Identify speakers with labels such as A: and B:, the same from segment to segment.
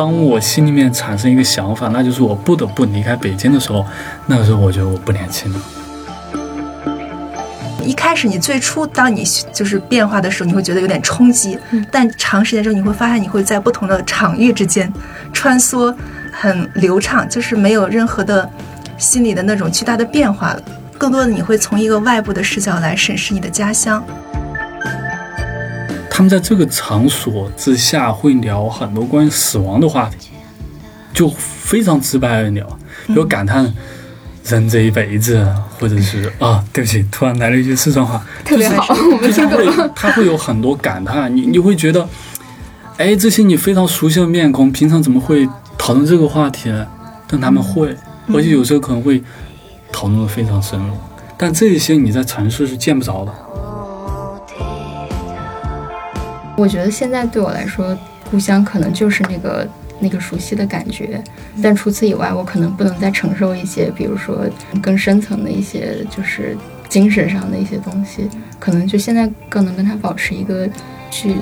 A: 当我心里面产生一个想法，那就是我不得不离开北京的时候，那个时候我觉得我不年轻了。
B: 一开始你最初当你就是变化的时候，你会觉得有点冲击，但长时间之后你会发现你会在不同的场域之间穿梭，很流畅，就是没有任何的心理的那种巨大的变化了。更多的你会从一个外部的视角来审视你的家乡。
A: 他们在这个场所之下会聊很多关于死亡的话题，就非常直白的聊，比如感叹人这一辈子，或者是啊，对不起，突然来了一句四川话，
C: 特别好，我们听懂
A: 了。他会有很多感叹，你你会觉得，哎，这些你非常熟悉的面孔，平常怎么会讨论这个话题呢？但他们会，而且有时候可能会讨论的非常深入，但这些你在城市是见不着的。
C: 我觉得现在对我来说，故乡可能就是那个那个熟悉的感觉，但除此以外，我可能不能再承受一些，比如说更深层的一些，就是精神上的一些东西，可能就现在更能跟他保持一个距离。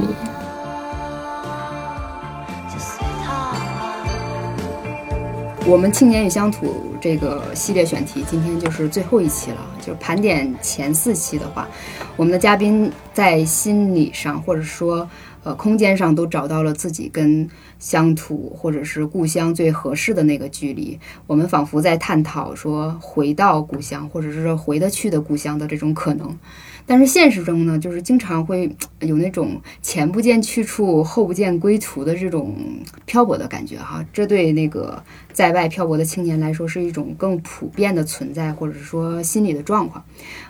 D: 我们青年与乡土这个系列选题，今天就是最后一期了。就是盘点前四期的话，我们的嘉宾在心理上或者说呃空间上都找到了自己跟乡土或者是故乡最合适的那个距离。我们仿佛在探讨说回到故乡，或者是说回得去的故乡的这种可能。但是现实中呢，就是经常会有那种前不见去处，后不见归途的这种漂泊的感觉哈。这对那个在外漂泊的青年来说，是一种更普遍的存在，或者说心理的状况。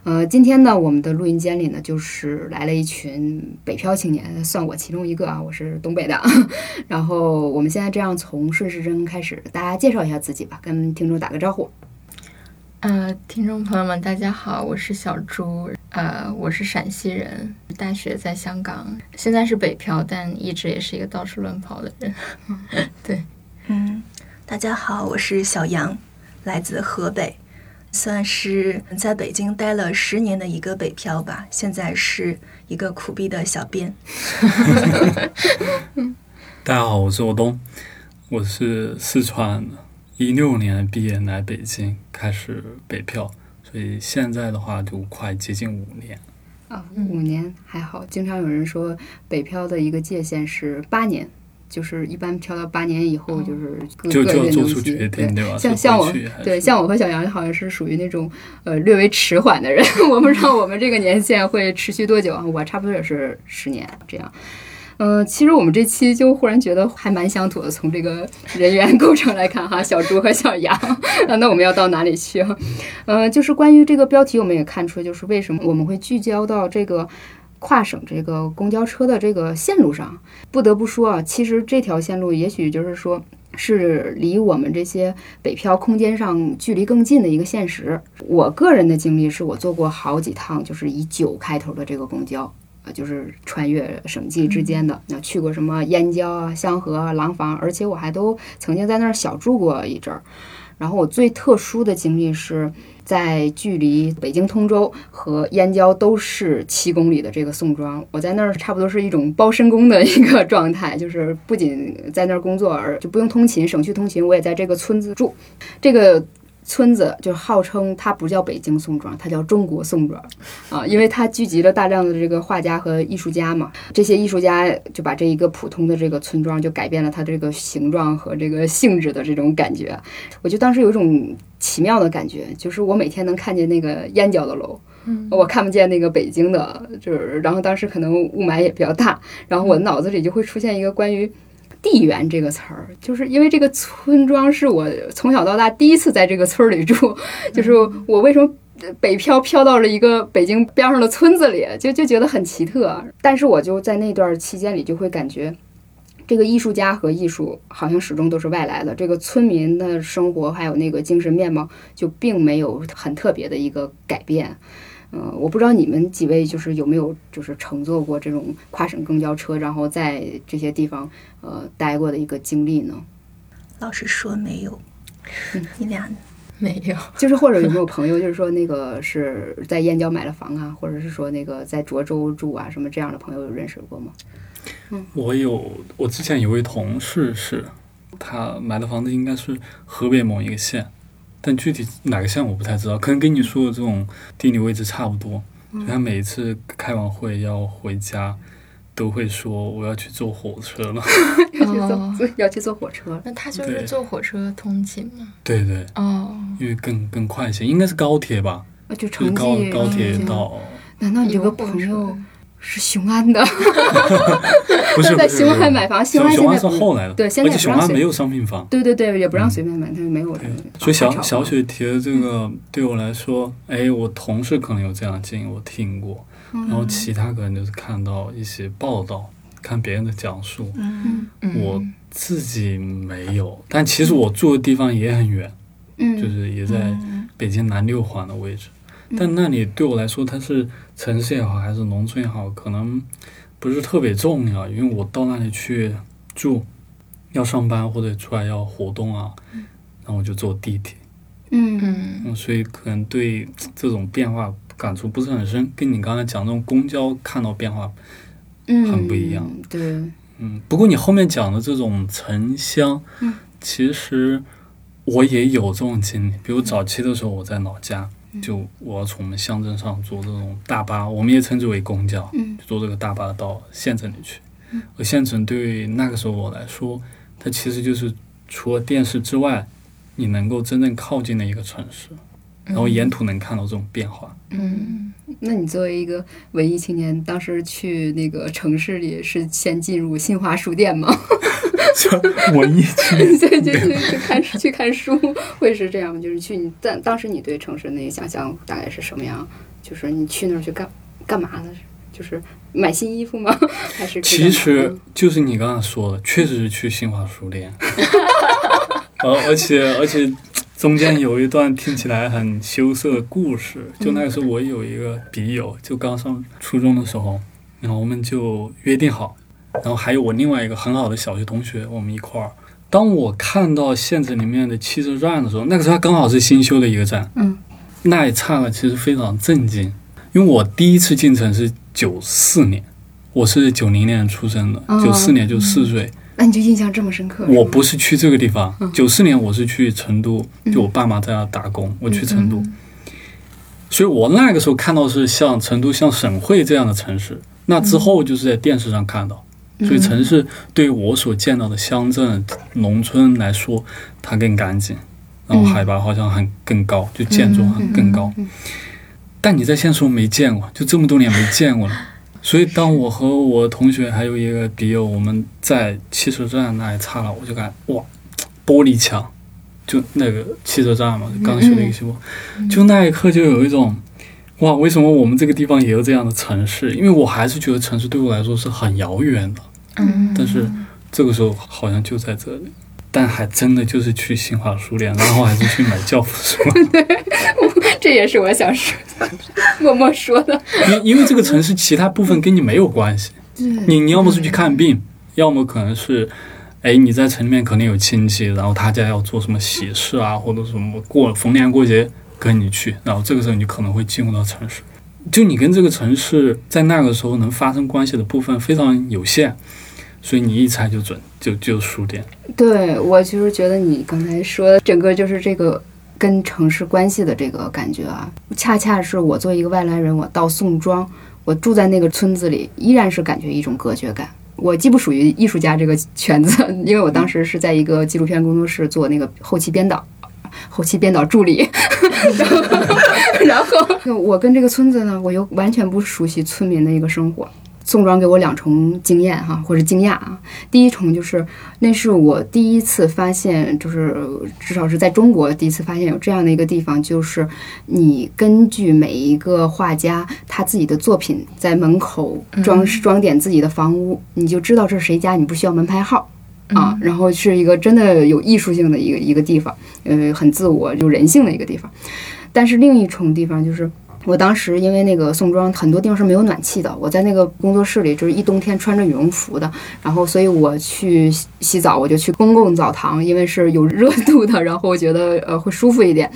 D: 呃，今天呢，我们的录音间里呢，就是来了一群北漂青年，算我其中一个啊，我是东北的。然后我们现在这样从顺时针开始，大家介绍一下自己吧，跟听众打个招呼。
C: 呃，听众朋友们，大家好，我是小朱。呃，我是陕西人，大学在香港，现在是北漂，但一直也是一个到处乱跑的人。对，
B: 嗯，大家好，我是小杨，来自河北，算是在北京待了十年的一个北漂吧，现在是一个苦逼的小编。
A: 大家好，我是欧东，我是四川的。一六年毕业来北京，开始北漂，所以现在的话就快接近五年。
D: 啊，五年还好。经常有人说北漂的一个界限是八年，就是一般漂到八年以后就是
A: 就就要做出决定，对吧？
D: 像像我，对像我和小杨好像是属于那种呃略微迟缓的人。我不知道我们这个年限会持续多久啊？我差不多也是十年这样。嗯，其实我们这期就忽然觉得还蛮乡土的，从这个人员 构成来看哈，小猪和小杨，那我们要到哪里去？嗯，就是关于这个标题，我们也看出，就是为什么我们会聚焦到这个跨省这个公交车的这个线路上。不得不说啊，其实这条线路也许就是说是离我们这些北漂空间上距离更近的一个现实。我个人的经历是我坐过好几趟，就是以九开头的这个公交。就是穿越省际之间的，那去过什么燕郊啊、香河啊、廊坊，而且我还都曾经在那儿小住过一阵儿。然后我最特殊的经历是在距离北京通州和燕郊都是七公里的这个宋庄，我在那儿差不多是一种包身工的一个状态，就是不仅在那儿工作，而就不用通勤，省去通勤，我也在这个村子住，这个。村子就号称它不叫北京宋庄，它叫中国宋庄，啊，因为它聚集了大量的这个画家和艺术家嘛。这些艺术家就把这一个普通的这个村庄就改变了它这个形状和这个性质的这种感觉。我就当时有一种奇妙的感觉，就是我每天能看见那个燕郊的楼，我看不见那个北京的，就是然后当时可能雾霾也比较大，然后我脑子里就会出现一个关于。地缘这个词儿，就是因为这个村庄是我从小到大第一次在这个村里住，就是我为什么北漂漂到了一个北京边上的村子里，就就觉得很奇特。但是我就在那段期间里就会感觉，这个艺术家和艺术好像始终都是外来的，这个村民的生活还有那个精神面貌就并没有很特别的一个改变。嗯，我不知道你们几位就是有没有就是乘坐过这种跨省公交车，然后在这些地方呃待过的一个经历呢？
B: 老实说没有，你俩
C: 没有，
D: 就是或者有没有朋友，就是说那个是在燕郊买了房啊，或者是说那个在涿州住啊，什么这样的朋友有认识过吗？
A: 嗯，我有，我之前有位同事是，他买的房子应该是河北某一个县，但具体哪个县我不太知道，可能跟你说的这种地理位置差不多。
C: 嗯
A: 就他每一次开完会要回家，都会说我要去坐火车了。
D: 要去
C: 哦
D: 坐要去坐火车，
C: 那他就是坐火车通勤吗？
A: 对对，
C: 哦，
A: 因为更更快一些，应该是高铁吧？
D: 啊，就
A: 就是高高铁
D: 嗯
A: 到，
D: 难道你有个朋友是雄安的？
A: 不是
D: 在雄安买房，雄安
A: 是后来的，
D: 对现在
A: 而且雄安没有商品房。
D: 对对对，也不让随便买，他没有。
A: 对，所以小小雪提的这个对我来说，哎，我同事可能有这样的建议，我听过，然后其他可能就是看到一些报道，看别人的讲述，
B: 嗯。
C: 嗯。
A: 我自己没有，但其实我住的地方也很远，
D: 嗯，
A: 就是也在
B: 嗯。
A: 北京南六环的位置，但那里对我来说，它是城市也好，还是农村也好，可能不是特别重要，因为我到那里去住，要上班或者出来要活动啊，然后我就坐地铁。
D: 嗯
C: 嗯
A: 嗯，所以可能对这种变化感触不是很深，跟你刚才讲那种公交看到变化，
D: 嗯，
A: 很不一样。
D: 对，
A: 嗯，不过你后面讲的这种城乡，
D: 嗯，
A: 其实我也有这种经历。比如早期的时候，我在老家，
D: 嗯
A: 就我要从我们乡镇上坐这种大巴，我们也称之为公交，坐这个大巴到县城里去。而县城对于那个时候我来说，它其实就是除了电视之外，你能够真正靠近的一个城市，然后沿途能看到这种变化。
C: 嗯，
D: 那你作为一个文艺青年，当时去那个城市里是先进入新华书店吗？
A: 文艺青年，
D: 对，就去去看去看书，会是这样吗？就是去你当当时你对城市那个想象大概是什么样？就是你去那儿去干干嘛呢？就是买新衣服吗？还是
A: 其实就是你刚刚说的，确实是去新华书店，而而且而且中间有一段听起来很羞涩的故事。就那个时候，我有一个笔友，就刚上初中的时候，然后我们就约定好，然后还有我另外一个很好的小学同学，我们一块儿。当我看到县城里面的汽车站的时候，那个时候它刚好是新修的一个站，
D: 嗯，
A: 那一刹那其实非常震惊，因为我第一次进城是九四年，我是九零年出生的，
D: 哦。
A: 九四年就四岁。
D: 那你就印象这么深刻？
A: 我不是去这个地方
D: 嗯，
A: 九四年我是去成都，
D: 嗯。
A: 就我爸妈在那打工，我去成都，
D: 嗯
A: 所以我那个时候看到是像成都、像省会这样的城市。那之后就是在电视上看到，
D: 嗯
A: 所以城市对我所见到的乡镇、农村来说，它更干净，然后海拔好像很更高，就建筑很更高。
D: 嗯
A: 但你在现实中没见过，就这么多年没见过了。所以当我和我同学还有一个笔友，我们在汽车站那一刹那，我就感哇，玻璃墙，就那个汽车站嘛，刚修的一个修，就那一刻就有一种哇，为什么我们这个地方也有这样的城市？因为我还是觉得城市对我来说是很遥远的，
C: 嗯，
A: 但是这个时候好像就在这里。但还真的就是去新华书店，然后还是去买教辅书。
D: 对 这也是我想说的默默说的。
A: 因因为这个城市其他部分跟你没有关系，你你要么是去看病，要么可能是，哎，你在城里面可能有亲戚，然后他家要做什么喜事啊，或者什么过逢年过节跟你去，然后这个时候你可能会进入到城市，就你跟这个城市在那个时候能发生关系的部分非常有限，所以你一猜就准，就就输点。
D: 对我就是觉得你刚才说的整个就是这个跟城市关系的这个感觉啊，恰恰是我作为一个外来人，我到宋庄，我住在那个村子里，依然是感觉一种隔绝感。我既不属于艺术家这个圈子，因为我当时是在一个纪录片工作室做那个后期编导。后期编导助理，然后，然后我跟这个村子呢，我又完全不熟悉村民的一个生活。宋庄给我两重经验哈，或者惊讶啊。第一重就是那是我第一次发现，就是至少是在中国第一次发现有这样的一个地方，就是你根据每一个画家他自己的作品，在门口装装点自己的房屋，你就知道这是谁家，你不需要门牌号。啊，然后是一个真的有艺术性的一个一个地方，呃，很自我、有人性的一个地方。但是另一重地方就是，我当时因为那个宋庄很多地方是没有暖气的，我在那个工作室里就是一冬天穿着羽绒服的，然后所以我去洗洗澡，我就去公共澡堂，因为是有热度的，然后我觉得呃会舒服一点。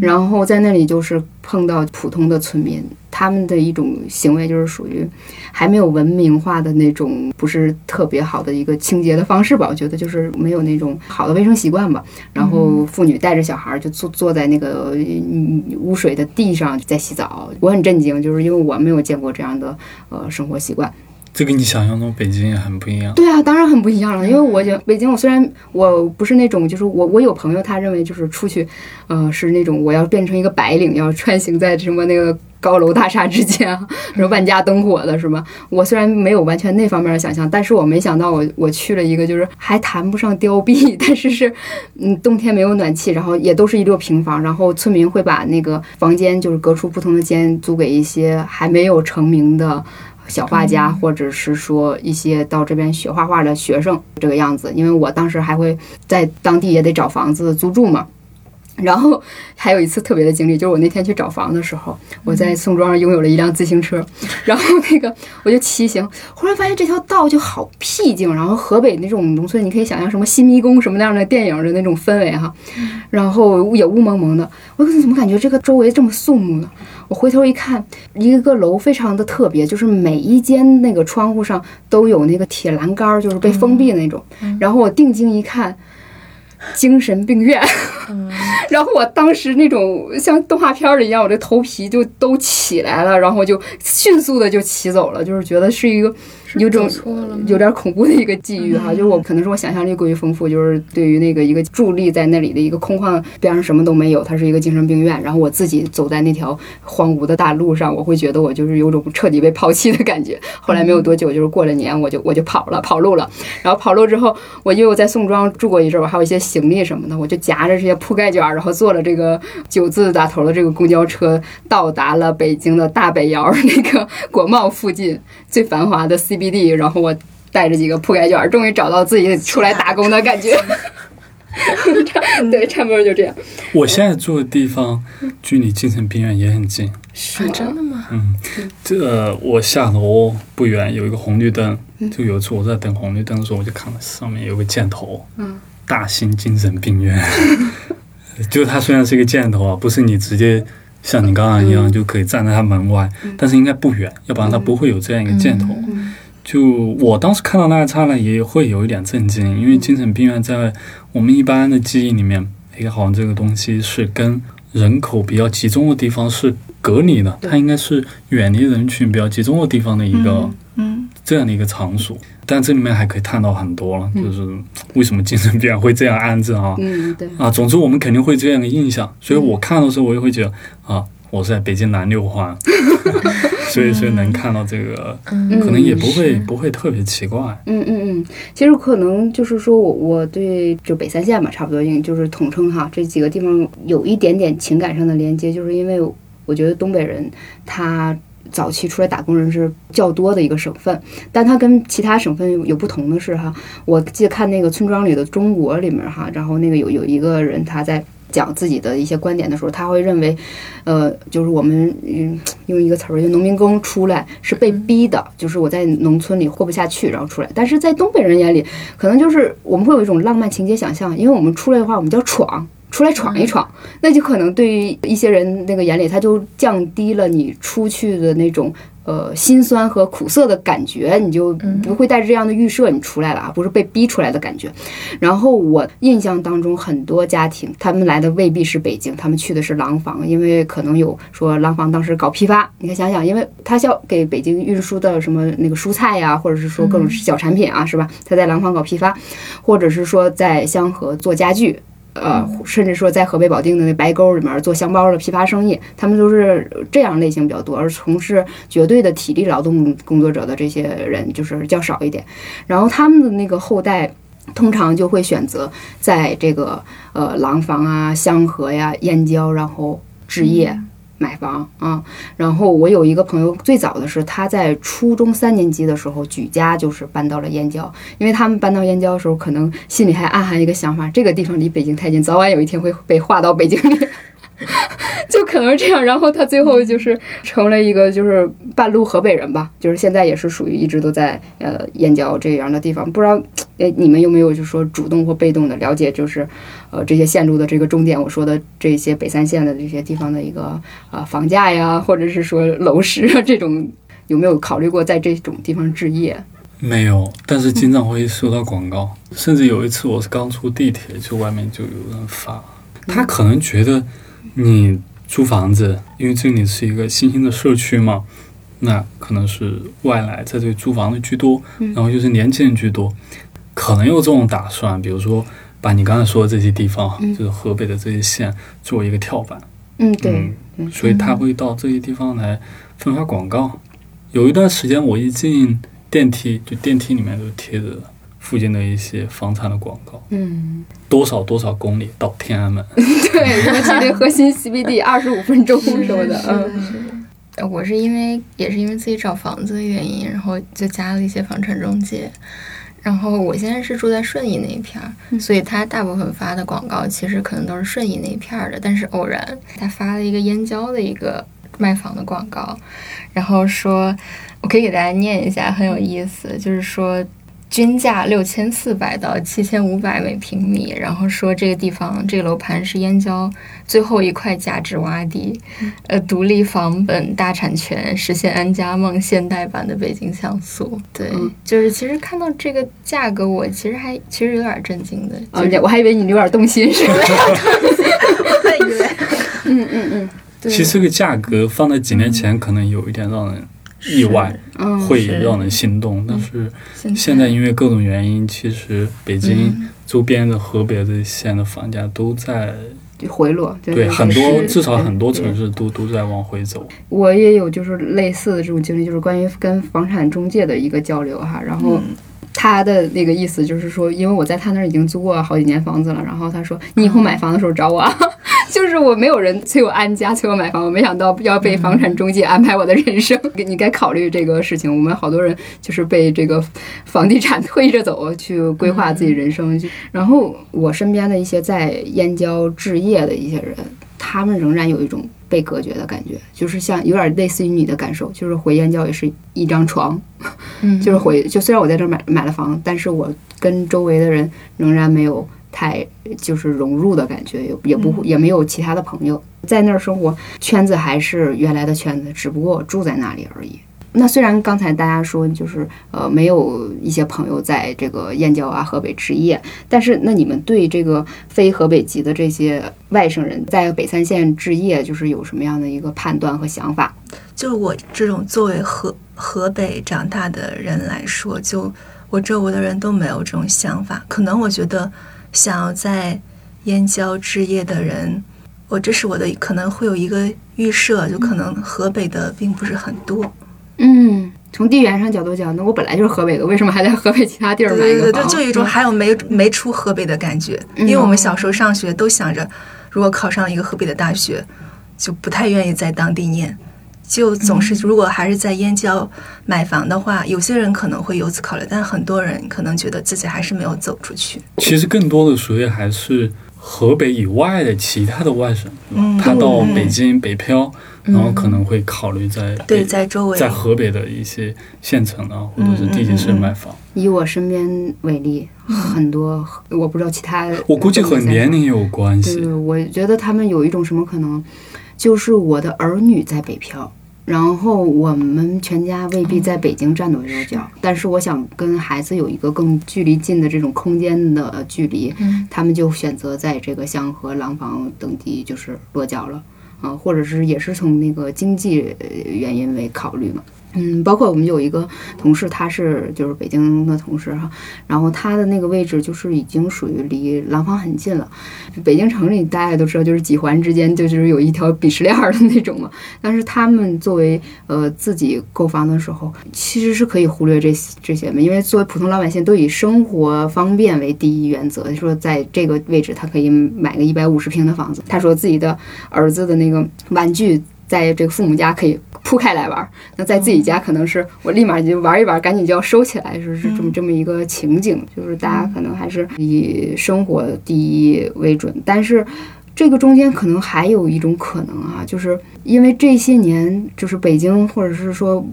D: 然后在那里就是碰到普通的村民，他们的一种行为就是属于还没有文明化的那种，不是特别好的一个清洁的方式吧？我觉得就是没有那种好的卫生习惯吧。然后妇女带着小孩儿就坐坐在那个嗯污水的地上在洗澡，我很震惊，就是因为我没有见过这样的呃生活习惯。
A: 这跟你想象中北京也很不一样。
D: 对啊，当然很不一样了。因为我觉得北京，我虽然我不是那种，就是我我有朋友，他认为就是出去，呃，是那种我要变成一个白领，要穿行在什么那个高楼大厦之间，什么万家灯火的，是吧？我虽然没有完全那方面的想象，但是我没想到我我去了一个就是还谈不上凋敝，但是是嗯冬天没有暖气，然后也都是一溜平房，然后村民会把那个房间就是隔出不同的间租给一些还没有成名的。小画家，或者是说一些到这边学画画的学生，这个样子。因为我当时还会在当地也得找房子租住嘛。然后还有一次特别的经历，就是我那天去找房的时候，我在宋庄拥有了一辆自行车，然后那个我就骑行，忽然发现这条道就好僻静，然后河北那种农村，你可以想象什么新迷宫什么那样的电影的那种氛围哈，然后也雾蒙蒙的，我怎么感觉这个周围这么肃穆呢？我回头一看，一个楼非常的特别，就是每一间那个窗户上都有那个铁栏杆，就是被封闭的那种，然后我定睛一看。精神病院，然后我当时那种像动画片儿一样，我这头皮就都起来了，然后就迅速的就骑走了，就是觉得是一个 有种有点恐怖的一个际遇哈，就是我可能是我想象力过于丰富，就是对于那个一个伫立在那里的一个空旷边上什么都没有，它是一个精神病院，然后我自己走在那条荒芜的大路上，我会觉得我就是有种彻底被抛弃的感觉。后来没有多久，就是过了年，我就我就跑了，跑路了。然后跑路之后，我又在宋庄住过一阵儿，我还有一些。行李什么的，我就夹着这些铺盖卷，然后坐了这个九字打头的这个公交车，到达了北京的大北窑那个国贸附近最繁华的 CBD。然后我带着几个铺盖卷，终于找到自己出来打工的感觉。对，差不多就这样。
A: 我现在住的地方距离精神病院也很近。
C: 是真的吗？
A: 嗯，这我下楼不远有一个红绿灯，就有一次我在等红绿灯的时候，我就看到上面有个箭头。
D: 嗯。
A: 大兴精神病院，就它虽然是一个箭头啊，不是你直接像你刚刚一样就可以站在它门外，但是应该不远，要不然它不会有这样一个箭头。就我当时看到那一刹那，也会有一点震惊，因为精神病院在我们一般的记忆里面，哎，好像这个东西是跟人口比较集中的地方是隔离的，它应该是远离人群比较集中的地方的一个，
B: 嗯，
A: 这样的一个场所。但这里面还可以探讨很多了，就是为什么精神病院会这样安置啊？
D: 嗯，对
A: 啊，总之我们肯定会这样的印象，所以我看到的时候，我也会觉得啊，我是在北京南六环，所以所以能看到这个，可能也不会不会特别奇怪。
D: 嗯嗯嗯，其实可能就是说我我对就北三线吧，差不多应就是统称哈，这几个地方有一点点情感上的连接，就是因为我觉得东北人他。早期出来打工人是较多的一个省份，但它跟其他省份有不同的是哈，我记得看那个村庄里的中国里面哈，然后那个有有一个人他在讲自己的一些观点的时候，他会认为，呃，就是我们嗯用一个词儿就农民工出来是被逼的，就是我在农村里过不下去然后出来，但是在东北人眼里，可能就是我们会有一种浪漫情节想象，因为我们出来的话，我们叫闯。出来闯一闯，那就可能对于一些人那个眼里，他就降低了你出去的那种呃心酸和苦涩的感觉，你就不会带着这样的预设你出来了啊，不是被逼出来的感觉。然后我印象当中，很多家庭他们来的未必是北京，他们去的是廊坊，因为可能有说廊坊当时搞批发，你看想想，因为他要给北京运输的什么那个蔬菜呀，或者是说各种小产品啊，是吧？他在廊坊搞批发，或者是说在香河做家具。呃，甚至说在河北保定的那白沟里面做箱包的批发生意，他们都是这样类型比较多，而从事绝对的体力劳动工作者的这些人就是较少一点。然后他们的那个后代，通常就会选择在这个呃廊坊啊、香河呀、燕郊，然后置业。买房啊，然后我有一个朋友，最早的是他在初中三年级的时候举家就是搬到了燕郊，因为他们搬到燕郊的时候，可能心里还暗含一个想法，这个地方离北京太近，早晚有一天会被划到北京里，就可能这样。然后他最后就是成了一个就是半路河北人吧，就是现在也是属于一直都在呃燕郊这样的地方，不知道哎，你们有没有就是说主动或被动的了解，就是呃这些线路的这个终点，我说的这些北三线的这些地方的一个啊房价呀，或者是说楼市啊这种，有没有考虑过在这种地方置业？
A: 没有，但是经常会收到广告，甚至有一次我是刚出地铁，就外面就有人发，他可能觉得你租房子，因为这里是一个新兴的社区嘛，那可能是外来在这里租房的居多，然后就是年轻人居多，可能有这种打算，比如说把你刚才说的这些地方，就是河北的这些县作为一个跳板，
D: 嗯，对，嗯
A: 所以他会到这些地方来分发广告。有一段时间，我一进电梯，就电梯里面都贴着附近的一些房产的广告，
D: 嗯，
A: 多少多少公里到天安门。
D: 对，什么吉林核心 CBD 二十五分钟什么的，嗯。
C: 呃我是因为也是因为自己找房子的原因，然后就加了一些房产中介。然后我现在是住在顺义那一片儿，所以他大部分发的广告其实可能都是顺义那一片儿的。但是偶然他发了一个燕郊的一个卖房的广告，然后说，我可以给大家念一下，很有意思，就是说。均价六千四百到七千五百每平米，然后说这个地方这个楼盘是燕郊最后一块价值洼地，呃，独立房本大产权，实现安家梦现代版的北京像素。对，
D: 嗯
C: 就是其实看到这个价格，我其实还其实有点震惊的。
D: 啊
C: 就是，
D: 我还以为你有点动心似的。
B: 我以为
D: 嗯嗯嗯
C: 对
A: 其实这个价格放在几年前，可能有一点让人意外，
D: 嗯，
A: 会
C: 是
A: 让人心动。但是
C: 现
A: 现在因为各种原因，其实北京
C: 嗯
A: 周边的河北的县的房价都在
D: 就回落，对
A: 对很多至少很多城市都都在往回走。
D: 我也有就是类似的这种经历，就是关于跟房产中介的一个交流哈，然后。他的那个意思就是说，因为我在他那儿已经租过好几年房子了，然后他说你以后买房的时候找我啊，就是我没有人催我安家，催我买房，我没想到要被房产中介安排我的人生，你该考虑这个事情。我们好多人就是被这个房地产推着走去规划自己人生，就然后我身边的一些在燕郊置业的一些人，他们仍然有一种被隔绝的感觉，就是像有点类似于你的感受，就是回燕郊也是一张床，
C: 嗯
D: 就是回就虽然我在这儿买买了房，但是我跟周围的人仍然没有太就是融入的感觉，也也不会也没有其他的朋友在那儿生活，圈子还是原来的圈子，只不过我住在那里而已。那虽然刚才大家说就是呃没有一些朋友在这个燕郊啊河北置业，但是那你们对这个非河北籍的这些外省人在北三县置业，就是有什么样的一个判断和想法？
B: 就我这种作为河河北长大的人来说，就我周围的人都没有这种想法。可能我觉得想要在燕郊置业的人，我这是我的可能会有一个预设，就可能河北的并不是很多。
D: 嗯，从地缘上角度讲，那我本来就是河北的，为什么还在河北其他地儿
B: 对对对对？就有一种
D: 嗯
B: 还有没没出河北的感觉。因为我们小时候上学都想着，如果考上一个河北的大学，就不太愿意在当地念。就总是，如果还是在燕郊买房的话，有些人可能会由此考虑，但很多人可能觉得自己还是没有走出去。
A: 其实更多的属于还是河北以外的其他的外省，
B: 嗯
A: 他到
B: 嗯
A: 北京北漂，然后可能会考虑在
B: 对，在周围
A: 在河北的一些县城啊，或者是地级市买房。
D: 以我身边为例，很多我不知道其他，
A: 我估计和年龄有关系。
D: 对，我觉得他们有一种什么可能，就是我的儿女在北漂，然后我们全家未必在北京站得住脚，但是我想跟孩子有一个更距离近的这种空间的距离，
C: 嗯。
D: 他们就选择在这个香河、廊坊等地就是落脚了，啊、或者是也是从那个经济呃原因为考虑嘛。嗯，包括我们有一个同事，他是就是北京的同事哈，然后他的那个位置就是已经属于离廊坊很近了。北京城里大家都知道，就是几环之间就就是有一条鄙视链的那种嘛。但是他们作为呃自己购房的时候，其实是可以忽略这这些嘛，因为作为普通老百姓都以生活方便为第一原则。说在这个位置，他可以买个一百五十平的房子。他说自己的儿子的那个玩具，在这个父母家可以铺开来玩儿，那在自己家可能是我立马就玩一玩，赶紧就要收起来，是是这么这么一个情景，就是大家可能还是以生活第一为准，但是。这个中间可能还有一种可能啊，就是因为这些年，就是北京或者是说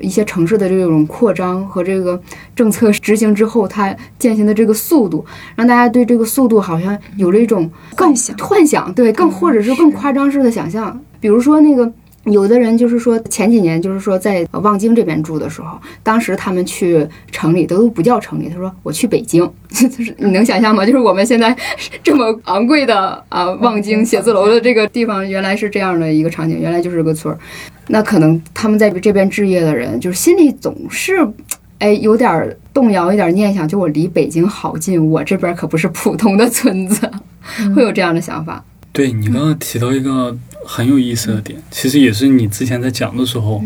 D: 一些城市的这种扩张和这个政策执行之后，它践行的这个速度，让大家对这个速度好像有了一种更
B: 幻想
D: 幻想，对，更或者是更夸张式的想象。比如说那个。有的人就是说，前几年就是说在望京这边住的时候，当时他们去城里都不叫城里，他说我去北京，就是你能想象吗？就是我们现在 这么昂贵的啊望京写字楼的这个地方，原来是这样的一个场景，原来就是个村儿。那可能他们在这边置业的人，就是心里总是，哎，有点动摇，一点念想，就我离北京好近，我这边可不是普通的村子，会有这样的想法。
A: 对你刚刚提到一个很有意思的点，其实也是你之前在讲的时候，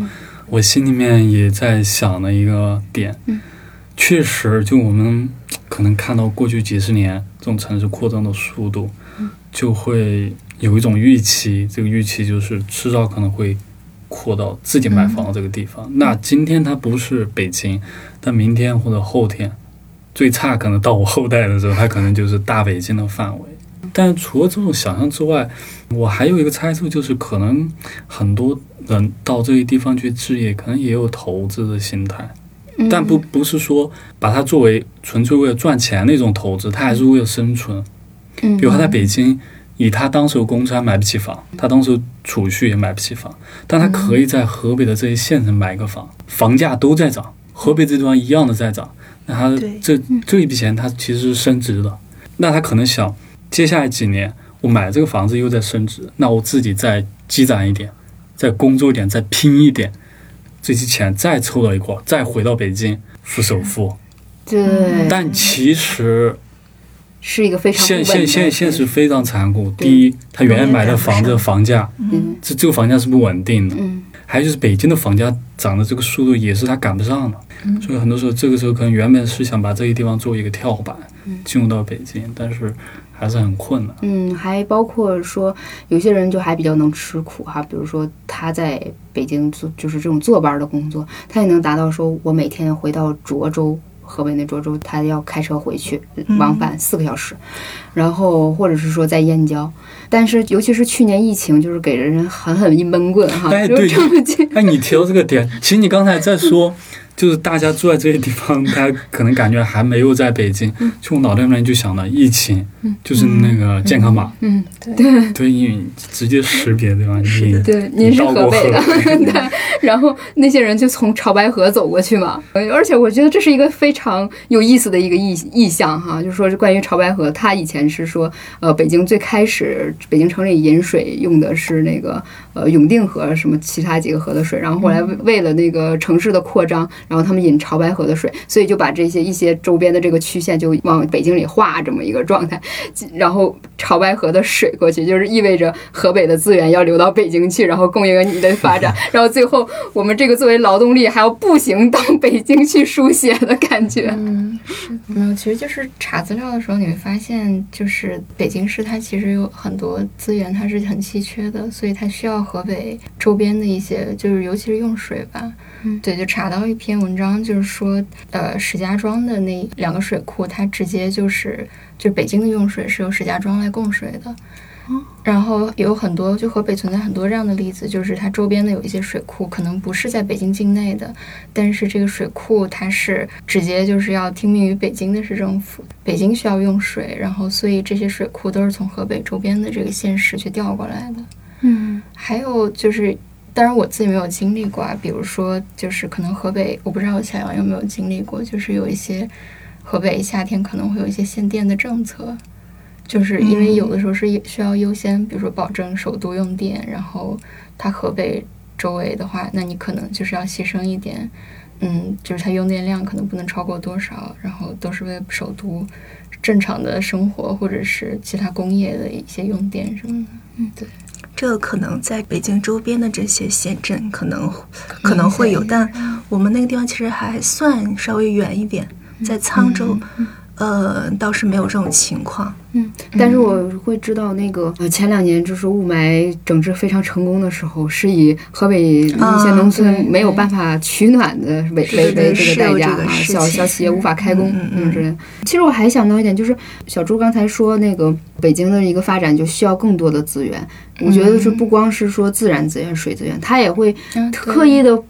A: 我心里面也在想的一个点。
D: 嗯
A: 确实，就我们可能看到过去几十年这种城市扩张的速度，就会有一种预期，这个预期就是迟早可能会扩到自己买房的这个地方。那今天它不是北京，但明天或者后天，最差可能到我后代的时候，它可能就是大北京的范围。但除了这种想象之外，我还有一个猜测，就是可能很多人到这些地方去置业，可能也有投资的心态，但不不是说把它作为纯粹为了赚钱那种投资，他还是为了生存。
D: 嗯，
A: 比如他在北京，以他当时的工资还买不起房，他当时储蓄也买不起房，但他可以在河北的这些县城买个房，房价都在涨，河北这地方一样的在涨，那他这这一笔钱他其实是升值的，那他可能想，接下来几年我买这个房子又在升值，那我自己再积攒一点，再工作一点，再拼一点，这些钱再凑到一块，再回到北京付首付。
D: 对，
A: 但其实
D: 是一个非常
A: 现现现现实非常残酷。第一，他原来买的房子的房价，
D: 嗯
A: 这这个房价是不稳定的。
D: 嗯
A: 还有就是北京的房价涨的这个速度也是他赶不上的，
D: 嗯
A: 所以很多时候这个时候可能原本是想把这个地方做一个跳板，进入到北京，但是还是很困难。
D: 嗯，还包括说有些人就还比较能吃苦哈，比如说他在北京做就是这种坐班的工作，他也能达到说我每天回到涿州。河北那涿州，他要开车回去，往返四个小时，然后或者是说在燕郊，但是尤其是去年疫情，就是给人狠狠一闷棍哈，就
A: 哎对哎，你提到这个点，其实你刚才在说，就是大家住在这些地方，大家可能感觉还没有在北京，就我脑袋里面就想到疫情，就是那个健康码，
D: 嗯，
A: 对，因为你直接识别对吧？你
D: 对，您是河北的，对。然后那些人就从潮白河走过去嘛，呃而且我觉得这是一个非常有意思的一个意意象哈，就是说是关于潮白河，它以前是说，呃，北京最开始北京城里饮水用的是那个呃永定河什么其他几个河的水，然后后来为为了那个城市的扩张，然后他们引潮白河的水，所以就把这些一些周边的这个区县就往北京里划这么一个状态，然后潮白河的水过去，就是意味着河北的资源要流到北京去，然后供应你的发展，然后最后我们这个作为劳动力还要步行到北京去书写的感觉。
C: 嗯，是没有，其实就是查资料的时候，你会发现，就是北京市它其实有很多资源，它是很稀缺的，所以它需要河北周边的一些，就是尤其是用水吧。
D: 嗯
C: 对，就查到一篇文章，就是说，呃，石家庄的那两个水库，它直接就是，就北京的用水是由石家庄来供水的。然后有很多，就河北存在很多这样的例子，就是它周边的有一些水库，可能不是在北京境内的，但是这个水库它是直接就是要听命于北京的市政府，北京需要用水，然后所以这些水库都是从河北周边的这个县市去调过来的。
D: 嗯
C: 还有就是，当然我自己没有经历过啊，比如说就是可能河北，我不知道小杨有没有经历过，就是有一些河北夏天可能会有一些限电的政策。就是因为有的时候是需要优先，比如说保证首都用电，然后它河北周围的话，那你可能就是要牺牲一点，嗯，就是它用电量可能不能超过多少，然后都是为首都正常的生活或者是其他工业的一些用电什么的。
B: 嗯，对这个可能在北京周边的这些县镇可能可能会有，但我们那个地方其实还算稍微远一点，在沧州，呃，倒是没有这种情况。
D: 嗯，但是我会知道那个呃前两年就是雾霾整治非常成功的时候，是以河北一些农村没有办法取暖的为为为这个代价啊，小小企业无法开工
B: 嗯
D: 之类的。其实我还想到一点，就是小朱刚才说那个北京的一个发展就需要更多的资源，我觉得是不光是说自然资源、水资源，它也会
C: 嗯
D: 刻意的疏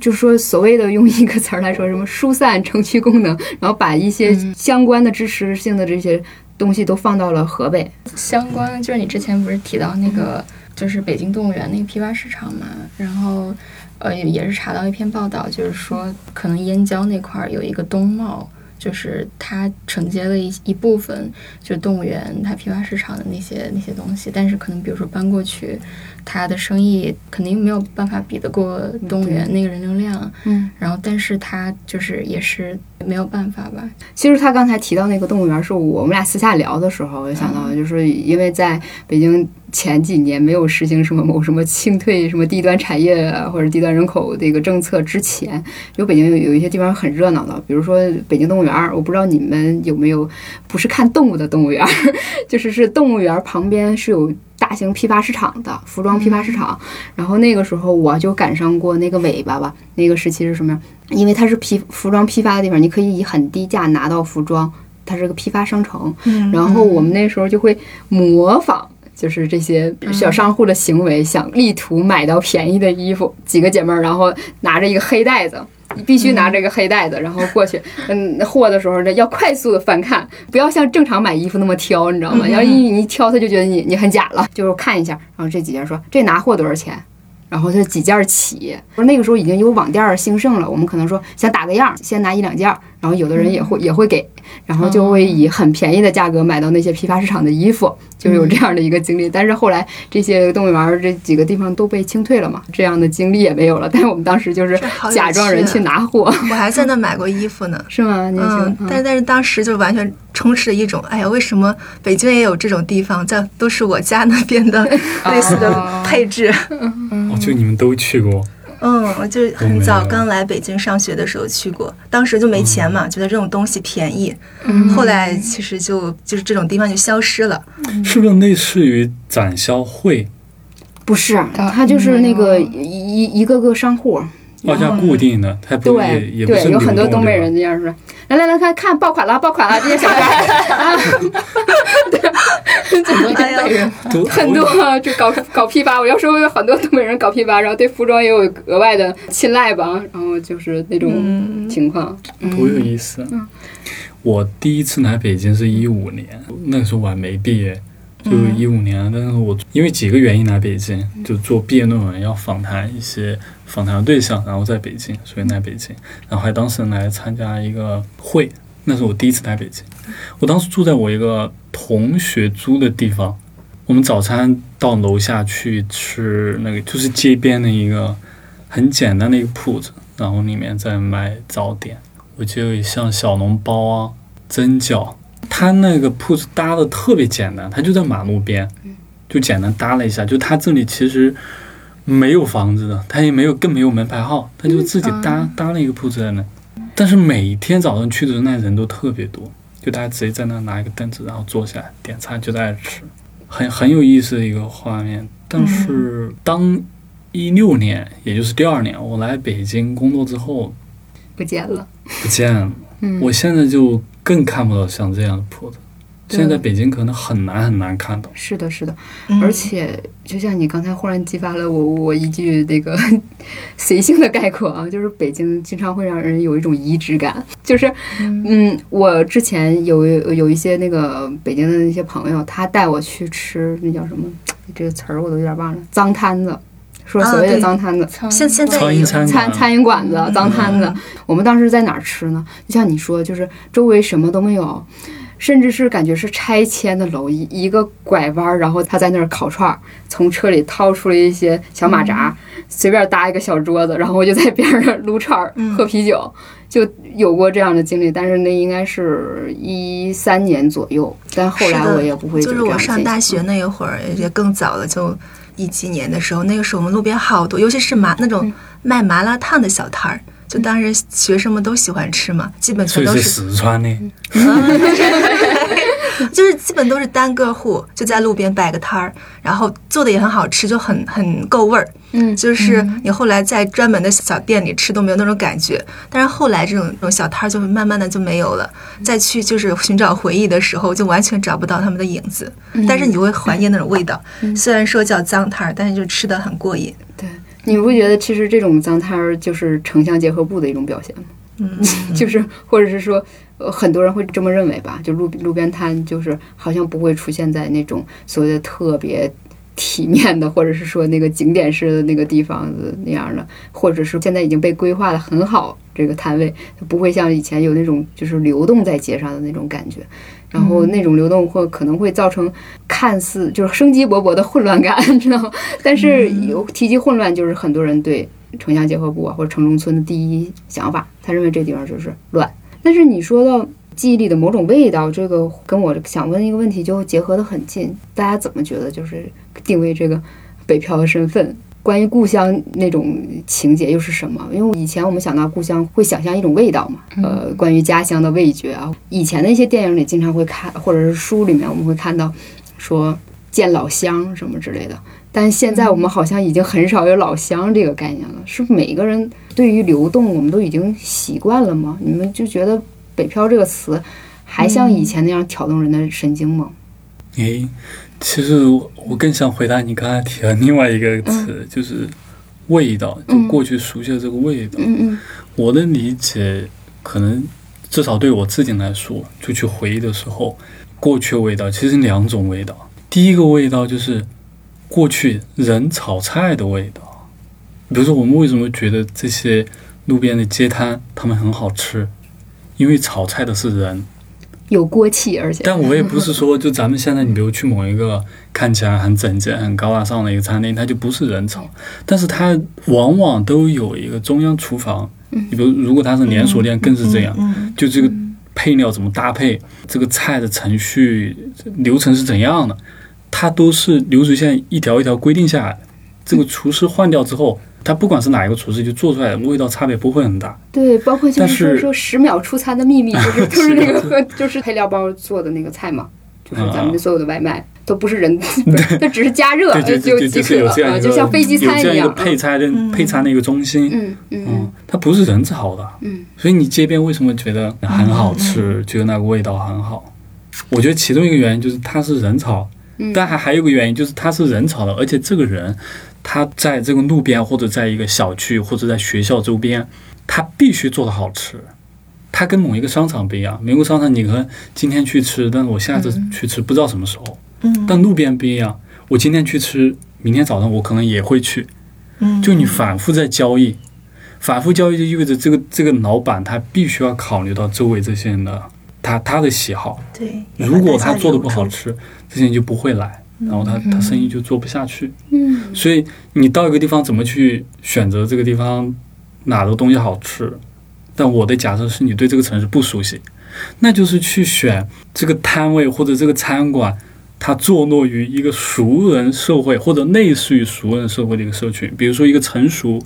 D: 就是说所谓的用一个词儿来说，什么疏散城区功能，然后把一些
C: 嗯
D: 相关的支持性的这些东西都放到了河北。
C: 相关就是你之前不是提到那个，就是北京动物园那个批发市场嘛，然后呃也也是查到一篇报道，就是说可能燕郊那块儿有一个东贸。就是它承接了一一部分，就动物园它批发市场的那些那些东西，但是可能比如说搬过去，它的生意肯定没有办法比得过动物园那个人流量，
D: 嗯，
C: 然后但是它就是也是没有办法吧，
D: 其实他刚才提到那个动物园，是我们俩私下聊的时候，我就想到的，就是因为在北京前几年没有实行什么某什么清退什么低端产业啊或者低端人口这个政策之前，有北京有有一些地方很热闹的，比如说北京动物园儿，我不知道你们有没有不是看动物的动物园儿，就是是动物园儿旁边是有大型批发市场的服装批发市场，然后那个时候我就赶上过那个尾巴吧，那个时期是什么样？因为它是批服装批发的地方，你可以以很低价拿到服装，它是个批发商城。
B: 嗯
D: 然后我们那时候就会模仿，就是这些小商户的行为，想力图买到便宜的衣服。几个姐妹儿，然后拿着一个黑袋子。你必须拿着一个黑袋子，然后过去，嗯，货的时候呢，要快速的翻看，不要像正常买衣服那么挑，你知道吗？要一你一挑，他就觉得你你很假了，就是看一下，然后这几件说这拿货多少钱，然后他几件儿起，说那个时候已经有网店儿兴盛了，我们可能说想打个样儿，先拿一两件儿，然后有的人也会、也会给，然后就会以很便宜的价格买到那些批发市场的衣服，就有这样的一个经历。但是后来这些动物园儿这几个地方都被清退了嘛，这样的经历也没有了。但是我们当时就是假装人去拿货，
B: 我还在那买过衣服呢。
D: 是吗？年轻，
B: 嗯，但但是当时就完全充斥着一种，哎呀，为什么北京也有这种地方？在都是我家那边的 类似的配置。
A: 哦，就你们都去过，
B: 嗯，我就很早刚来北京上学的时候去过，当时就没钱嘛，觉得这种东西便宜。
C: 嗯
B: 后来其实就就是这种地方就消失了。
A: 是不是类似于展销会？
D: 不是，
C: 啊
D: 它就是那个一一一个个商户。
A: 报价固定的，它不也不是
D: 对，有很多东北人这样说，来来来看看爆款了，爆款了，这些小孩。很多
B: 东北
A: 人
D: 很多就搞搞批发，我要说有很多东北人搞批发，然后对服装也有额外的青睐吧，然后就是那种
B: 嗯。
D: 情况。
A: 多有意思。我第一次来北京是一五年，那个时候我还没毕业，就一五年。但是我因为几个原因来北京，就做毕业论文要访谈一些访谈的对象，然后在北京，所以来北京。然后还当时来参加一个会，那是我第一次来北京。我当时住在我一个同学租的地方，我们早餐到楼下去吃那个，就是街边的一个很简单的一个铺子，然后里面在卖早点。我记得像小笼包啊、蒸饺，他那个铺子搭的特别简单，他就在马路边，就简单搭了一下。就他这里其实没有房子的，他也没有更没有门牌号，他就自己搭、搭了一个铺子在那。但是每天早上去的时候，那人都特别多，就大家直接在那拿一个凳子，然后坐下来点餐，就在那吃，很很有意思的一个画面。但是当一六年，也就是第二年，我来北京工作之后，
D: 不见了，
A: 不见了。
D: 嗯
A: 我现在就更看不到像这样的。铺子。现在北京可能很难很难看到。
D: 是的，是的，
B: 嗯。
D: 而且就像你刚才忽然激发了我我一句那个 随性的概括啊，就是北京经常会让人有一种移植感，就是嗯，我之前有有一些那个北京的那些朋友，他带我去吃那叫什么？这个词儿我都有点忘了，脏摊子，说所谓的脏摊子。
B: 现现在
A: 餐
D: 餐餐饮馆子、脏摊子，我们当时在哪儿吃呢？就像你说，就是周围什么都没有，甚至是感觉是拆迁的楼，一一个拐弯儿，然后他在那儿烤串儿，从车里掏出了一些小马扎，随便搭一个小桌子，然后我就在边上撸串儿、喝啤酒，就有过这样的经历。但是那应该是一三年左右，但后来我也不会
B: 就是我上大学那一会儿，也更早了，就一几年的时候，那个时候我们路边好多，尤其是麻那种卖麻辣烫的小摊儿，就当时学生们都喜欢吃嘛，基本全都是
A: 四川的，
B: 就是基本都是单个户，就在路边摆个摊儿，然后做的也很好吃，就很很够味儿。
D: 嗯
B: 就是你后来在专门的小店里吃都没有那种感觉，但是后来这种这种小摊儿就慢慢的就没有了。再去就是寻找回忆的时候，就完全找不到他们的影子，但是你就会怀念那种味道。虽然说叫脏摊儿，但是就吃的很过瘾。
D: 对，你不觉得其实这种脏摊儿就是城乡结合部的一种表现吗？
B: 嗯，
D: 就是或者是说，呃，很多人会这么认为吧？就路路边摊就是好像不会出现在那种所谓的特别体面的，或者是说那个景点式的那个地方的那样的，或者是现在已经被规划的很好，这个摊位不会像以前有那种就是流动在街上的那种感觉。然后那种流动会可能会造成看似就是生机勃勃的混乱感，你 知道吗？但是有提及混乱，就是很多人对城乡结合部啊或者城中村的第一想法，他认为这地方就是乱。但是你说到记忆里的某种味道，这个跟我想问一个问题就结合得很近。大家怎么觉得就是定位这个北漂的身份？关于故乡那种情节又是什么？因为以前我们想到故乡会想象一种味道嘛，呃，关于家乡的味觉啊。以前的一些电影里经常会看，或者是书里面我们会看到说见老乡什么之类的。但现在我们好像已经很少有老乡这个概念了，是不？每个人对于流动，我们都已经习惯了吗？你们就觉得北漂这个词还像以前那样挑动人的神经吗？
A: 诶，其实我更想回答你刚才提的另外一个词，就是味道，就过去熟悉的这个味道。
D: 嗯嗯
A: 我的理解，可能至少对我自己来说，就去回忆的时候，过去味道其实两种味道。第一个味道就是过去人炒菜的味道，比如说我们为什么觉得这些路边的街摊他们很好吃，因为炒菜的是人。
D: 有锅气，而且。
A: 但我也不是说，就咱们现在，你比如去某一个看起来很整洁、很高大上的一个餐厅，它就不是人炒，但是它往往都有一个中央厨房。
D: 嗯。
A: 你比如，如果它是连锁店，更是这样，
B: 嗯。
A: 就这个配料怎么搭配，这个菜的程序流程是怎样的，它都是流水线一条一条规定下来的。这个厨师换掉之后，他不管是哪一个厨师，就做出来的味道差别不会很大。
D: 对，包括就
A: 是
D: 是说说十秒出餐的秘密，就是就是那个和 就是配料包做的那个菜嘛，就是咱们所有的外卖都不是人，不是它只是加热
A: 对对
D: 就
A: 对，
D: 即
A: 就是有
D: 可啊，
A: 这样
D: 就像飞机餐
A: 有这样一个
D: 样。
A: 配餐的
B: 嗯
A: 配餐的一个中心。
D: 嗯嗯
A: 它不是人炒的，
D: 嗯
A: 所以你街边为什么觉得很好吃，觉得那个味道很好？我觉得其中一个原因就是它是人炒，
D: 嗯
A: 但还还有个原因就是他是人炒的，而且这个人他在这个路边或者在一个小区或者在学校周边，他必须做的好吃。它跟某一个商场不一样，某一个商场你可能今天去吃，但是我下次去吃不知道什么时候。
B: 嗯
A: 但路边不一样，我今天去吃，明天早上我可能也会去。
B: 嗯，
A: 就你反复在交易，反复交易就意味着这个这个老板他必须要考虑到周围这些人的他他的喜好。
B: 对，
A: 如果他做的不好吃，这些人就不会来，然后他他生意就做不下去。
D: 嗯
A: 所以你到一个地方怎么去选择这个地方哪的东西好吃？但我的假设是你对这个城市不熟悉，那就是去选这个摊位或者这个餐馆，它坐落于一个熟人社会或者类似于熟人社会的一个社群，比如说一个成熟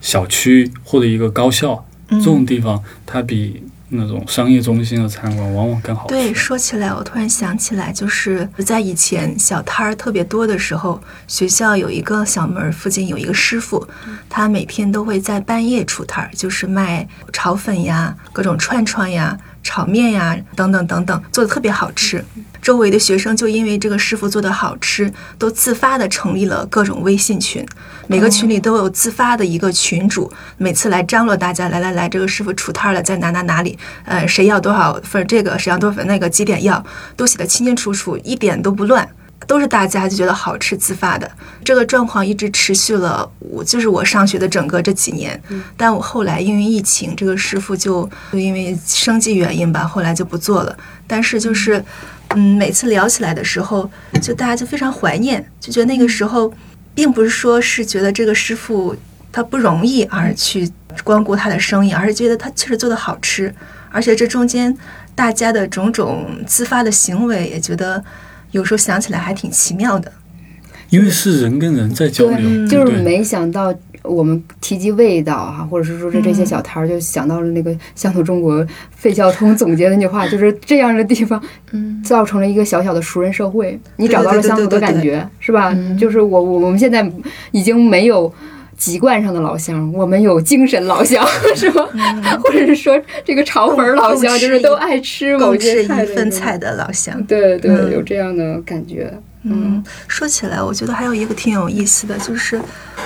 A: 小区或者一个高校
B: 嗯
A: 这种地方，它比那种商业中心的餐馆往往更好吃。
B: 对，说起来，我突然想起来，就是在以前小摊儿特别多的时候，学校有一个小门儿附近有一个师傅，他每天都会在半夜出摊儿，就是卖炒粉呀、各种串串呀、炒面呀等等等等，做的特别好吃。周围的学生就因为这个师傅做的好吃，都自发的成立了各种微信群，每个群里都有自发的一个群主，每次来张罗大家来来来，这个师傅出摊了，在哪哪哪里，呃，谁要多少份儿这个，谁要多少份那个，几点要，都写的清清楚楚，一点都不乱。都是大家就觉得好吃自发的，这个状况一直持续了我就是我上学的整个这几年，但我后来因为疫情，这个师傅就就因为生计原因吧，后来就不做了。但是就是，嗯，每次聊起来的时候，就大家就非常怀念，就觉得那个时候，并不是说是觉得这个师傅他不容易而去光顾他的生意，而是觉得他确实做的好吃，而且这中间大家的种种自发的行为，也觉得有时候想起来还挺奇妙的。
A: 因为是人跟人在交流，
D: 就是没想到我们提及味道哈，或者是说这这些小摊儿，就想到了那个乡土中国费孝通总结的那句话，就是这样的地方
B: 嗯，
D: 造成了一个小小的熟人社会，你找到了乡土的感觉，是吧？
C: 嗯。
D: 就是我我我们现在已经没有籍贯上的老乡，我们有精神老乡，是吧？或者是说这个炒粉儿老乡，就是都爱吃某
B: 共吃一份菜的老乡。
D: 对对，
B: 嗯
D: 有这样的感觉。
B: 嗯，说起来，我觉得还有一个挺有意思的，就是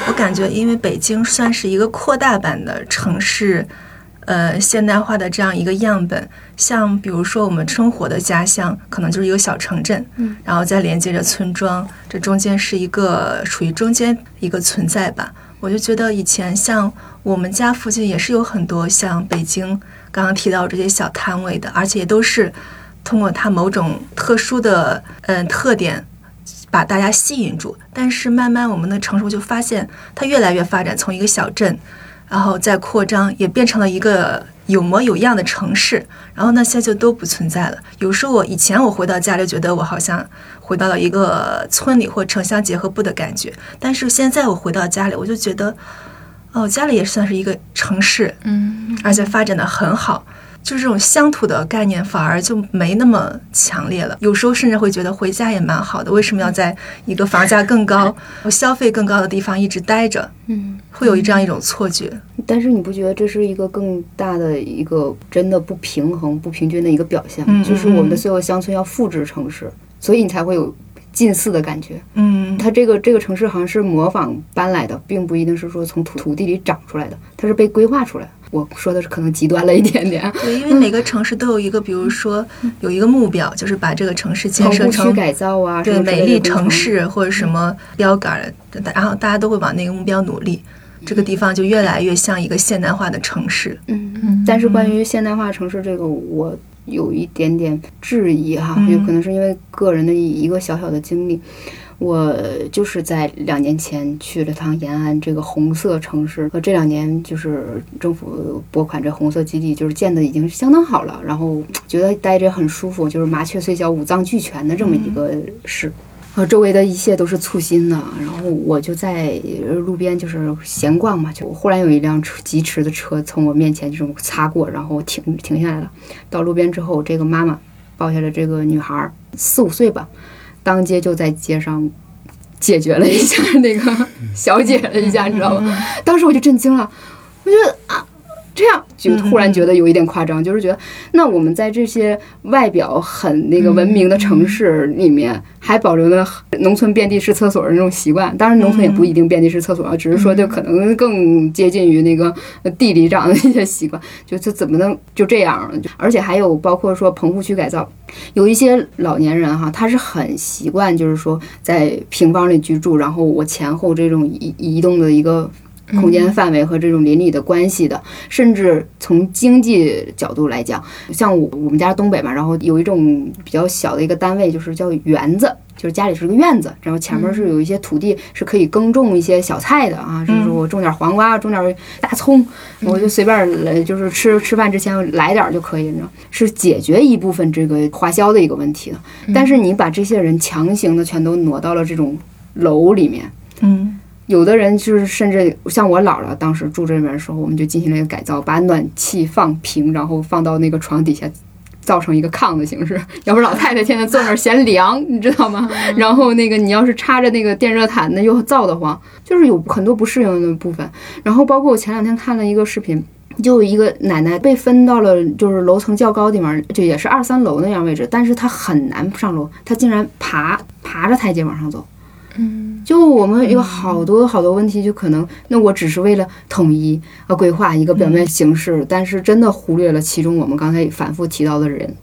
B: 我感觉，因为北京算是一个扩大版的城市，呃，现代化的这样一个样本。像比如说我们生活的家乡，可能就是一个小城镇，
D: 嗯，
B: 然后再连接着村庄，这中间是一个处于中间一个存在吧。我就觉得以前像我们家附近也是有很多像北京刚刚提到这些小摊位的，而且都是通过它某种特殊的嗯、特点。把大家吸引住，但是慢慢我们的成熟就发现它越来越发展，从一个小镇，然后再扩张，也变成了一个有模有样的城市。然后那些就都不存在了。有时候我以前我回到家里，觉得我好像回到了一个村里或城乡结合部的感觉，但是现在我回到家里，我就觉得，哦，家里也算是一个城市，
C: 嗯，
B: 而且发展的很好。就是这种乡土的概念反而就没那么强烈了。有时候甚至会觉得回家也蛮好的，为什么要在一个房价更高、消费更高的地方一直待着？
D: 嗯，
B: 会有这样一种错觉。
D: 但是你不觉得这是一个更大的一个真的不平衡、不平均的一个表现吗？
B: 嗯
D: 就是我们的所有乡村要复制城市，所以你才会有近似的感觉。
B: 嗯，
D: 它这个这个城市好像是模仿搬来的，并不一定是说从土土地里长出来的，它是被规划出来的。我说的是可能极端了一点点，
B: 对，因为每个城市都有一个，比如说有一个目标，就是把这个城市建
D: 设成区
B: 设成
D: 改造啊，
B: 对美丽城市或者什么标杆儿，然后大家都会往那个目标努力，这个地方就越来越像一个现代化的城市。
D: 嗯嗯，但是关于现代化城市这个，我有一点点质疑哈，
B: 嗯
D: 有可能是因为个人的一个小小的经历。我就是在两年前去了趟延安这个红色城市，和这两年就是政府拨款这红色基地，就是建的已经相当好了，然后觉得待着很舒服，就是麻雀虽小五脏俱全的这么一个市。呃，周围的一切都是簇新的，然后我就在路边就是闲逛嘛，就忽然有一辆车疾驰的车从我面前这种擦过，然后停停下来了。到路边之后，这个妈妈抱下了这个女孩，四五岁吧，当街就在街上解决了一下那个小解了一下，你知道吗？当时我就震惊了，我觉得啊，这样就突然觉得有一点夸张，就是觉得那我们在这些外表很那个文明的城市里面，还保留了农村遍地是厕所的那种习惯。当然，农村也不一定遍地是厕所啊，只是说就可能更接近于那个地里长的一些习惯。就这怎么能就这样了？而且还有包括说棚户区改造，有一些老年人哈，他是很习惯，就是说在平房里居住，然后我前后这种移移动的一个空间范围和这种邻里的关系的，甚至从经济角度来讲，像我我们家东北嘛，然后有一种比较小的一个单位，就是叫园子。就是家里是个院子，然后前面是有一些土地是可以耕种一些小菜的啊，就是我种点黄瓜，种点大葱，我就随便来，就是吃吃饭之前来点儿就可以，你知道，是解决一部分这个花销的一个问题的。但是你把这些人强行的全都挪到了这种楼里面，
B: 嗯
D: 有的人就是甚至像我姥姥当时住这边的时候，我们就进行了一个改造，把暖气放平，然后放到那个床底下。造成一个炕的形式，要不老太太天天坐那儿嫌凉，你知道吗？然后那个你要是插着那个电热毯，那又燥得慌，就是有很多不适应的部分。然后包括我前两天看了一个视频，就有一个奶奶被分到了就是楼层较高地方，就也是二三楼那样位置，但是她很难上楼，她竟然爬爬着台阶往上走。
C: 嗯，
D: 就我们有好多好多问题，就可能那我只是为了统一啊规划一个表面形式，但是真的忽略了其中我们刚才反复提到的人。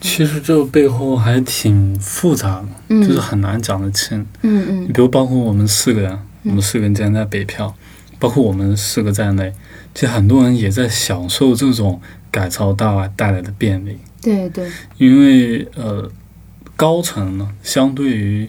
A: 其实这背后还挺复杂的，
D: 嗯。
A: 就是很难讲得清。
D: 嗯嗯。
A: 比如包括我们四个人，我们四个人今天在北漂，包括我们四个在内，其实很多人也在享受这种改造带来带来的便利。
D: 对对，
A: 因为呃，高层呢，相对于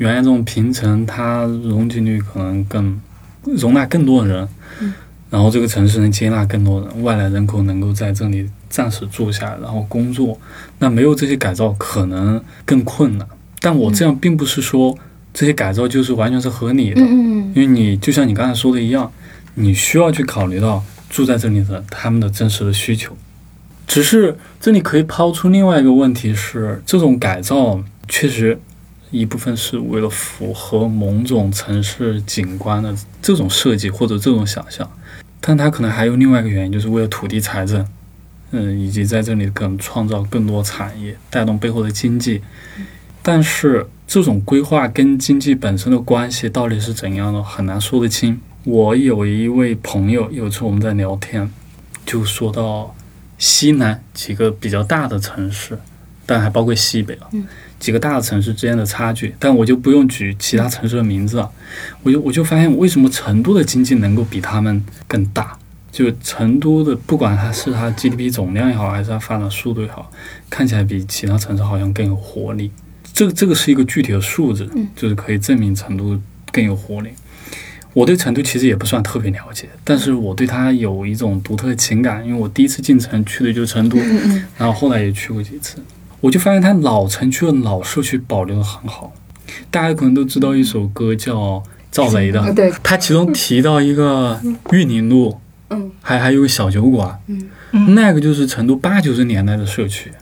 A: 原来这种平层，它容积率可能更容纳更多的人，
D: 嗯
A: 然后这个城市能接纳更多人，外来人口能够在这里暂时住下，然后工作。那没有这些改造，可能更困难。但我这样并不是说这些改造就是完全是合理的，因为你就像你刚才说的一样，你需要去考虑到住在这里的他们的真实的需求。只是这里可以抛出另外一个问题是，这种改造确实一部分是为了符合某种城市景观的这种设计或者这种想象，但它可能还有另外一个原因，就是为了土地财政，嗯，以及在这里可能创造更多产业，带动背后的经济。但是这种规划跟经济本身的关系到底是怎样的，很难说得清。我有一位朋友，有一次我们在聊天，就说到西南几个比较大的城市，但还包括西北啊，几个大的城市之间的差距。但我就不用举其他城市的名字了，我就我就发现为什么成都的经济能够比他们更大？就成都的，不管它是它 GDP 总量也好，还是它发展速度也好，看起来比其他城市好像更有活力。这个这个是一个具体的数字，就是可以证明成都更有活力。我对成都其实也不算特别了解，但是我对它有一种独特的情感，因为我第一次进城去的就是成都，然后后来也去过几次，我就发现它老城区的老社区保留的很好。大家可能都知道一首歌叫赵雷的，
D: 对，
A: 他其中提到一个玉林路，
D: 嗯，
A: 还还有个小酒馆，
B: 嗯。
A: 那个就是成都八九十年代的社区，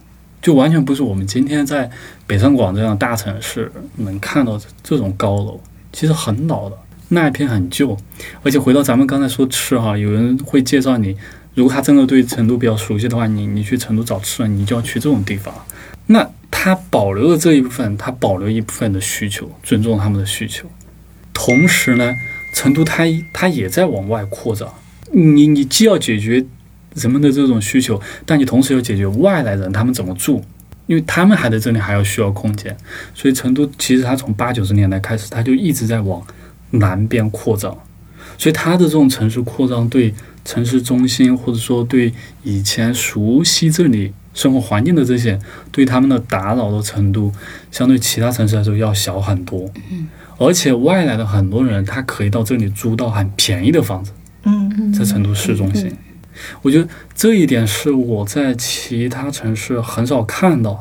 A: 就完全不是我们今天在北上广这样大城市能看到这种高楼，其实很老的，那一片很旧。而且回到咱们刚才说吃哈，有人会介绍你，如果他真的对成都比较熟悉的话，你你去成都找吃的，你就要去这种地方。那他保留了这一部分，他保留一部分的需求，尊重他们的需求。同时呢，成都它它也在往外扩张。你你既要解决人们的这种需求，但你同时要解决外来人他们怎么住，因为他们还在这里还要需要空间。所以成都其实它从八九十年代开始，它就一直在往南边扩张。所以它的这种城市扩张对城市中心，或者说对以前熟悉这里生活环境的这些，对他们的打扰的程度，相对其他城市来说要小很多。而且外来的很多人，他可以到这里租到很便宜的房子，
B: 嗯
A: 在成都市中心。我觉得这一点是我在其他城市很少看到的，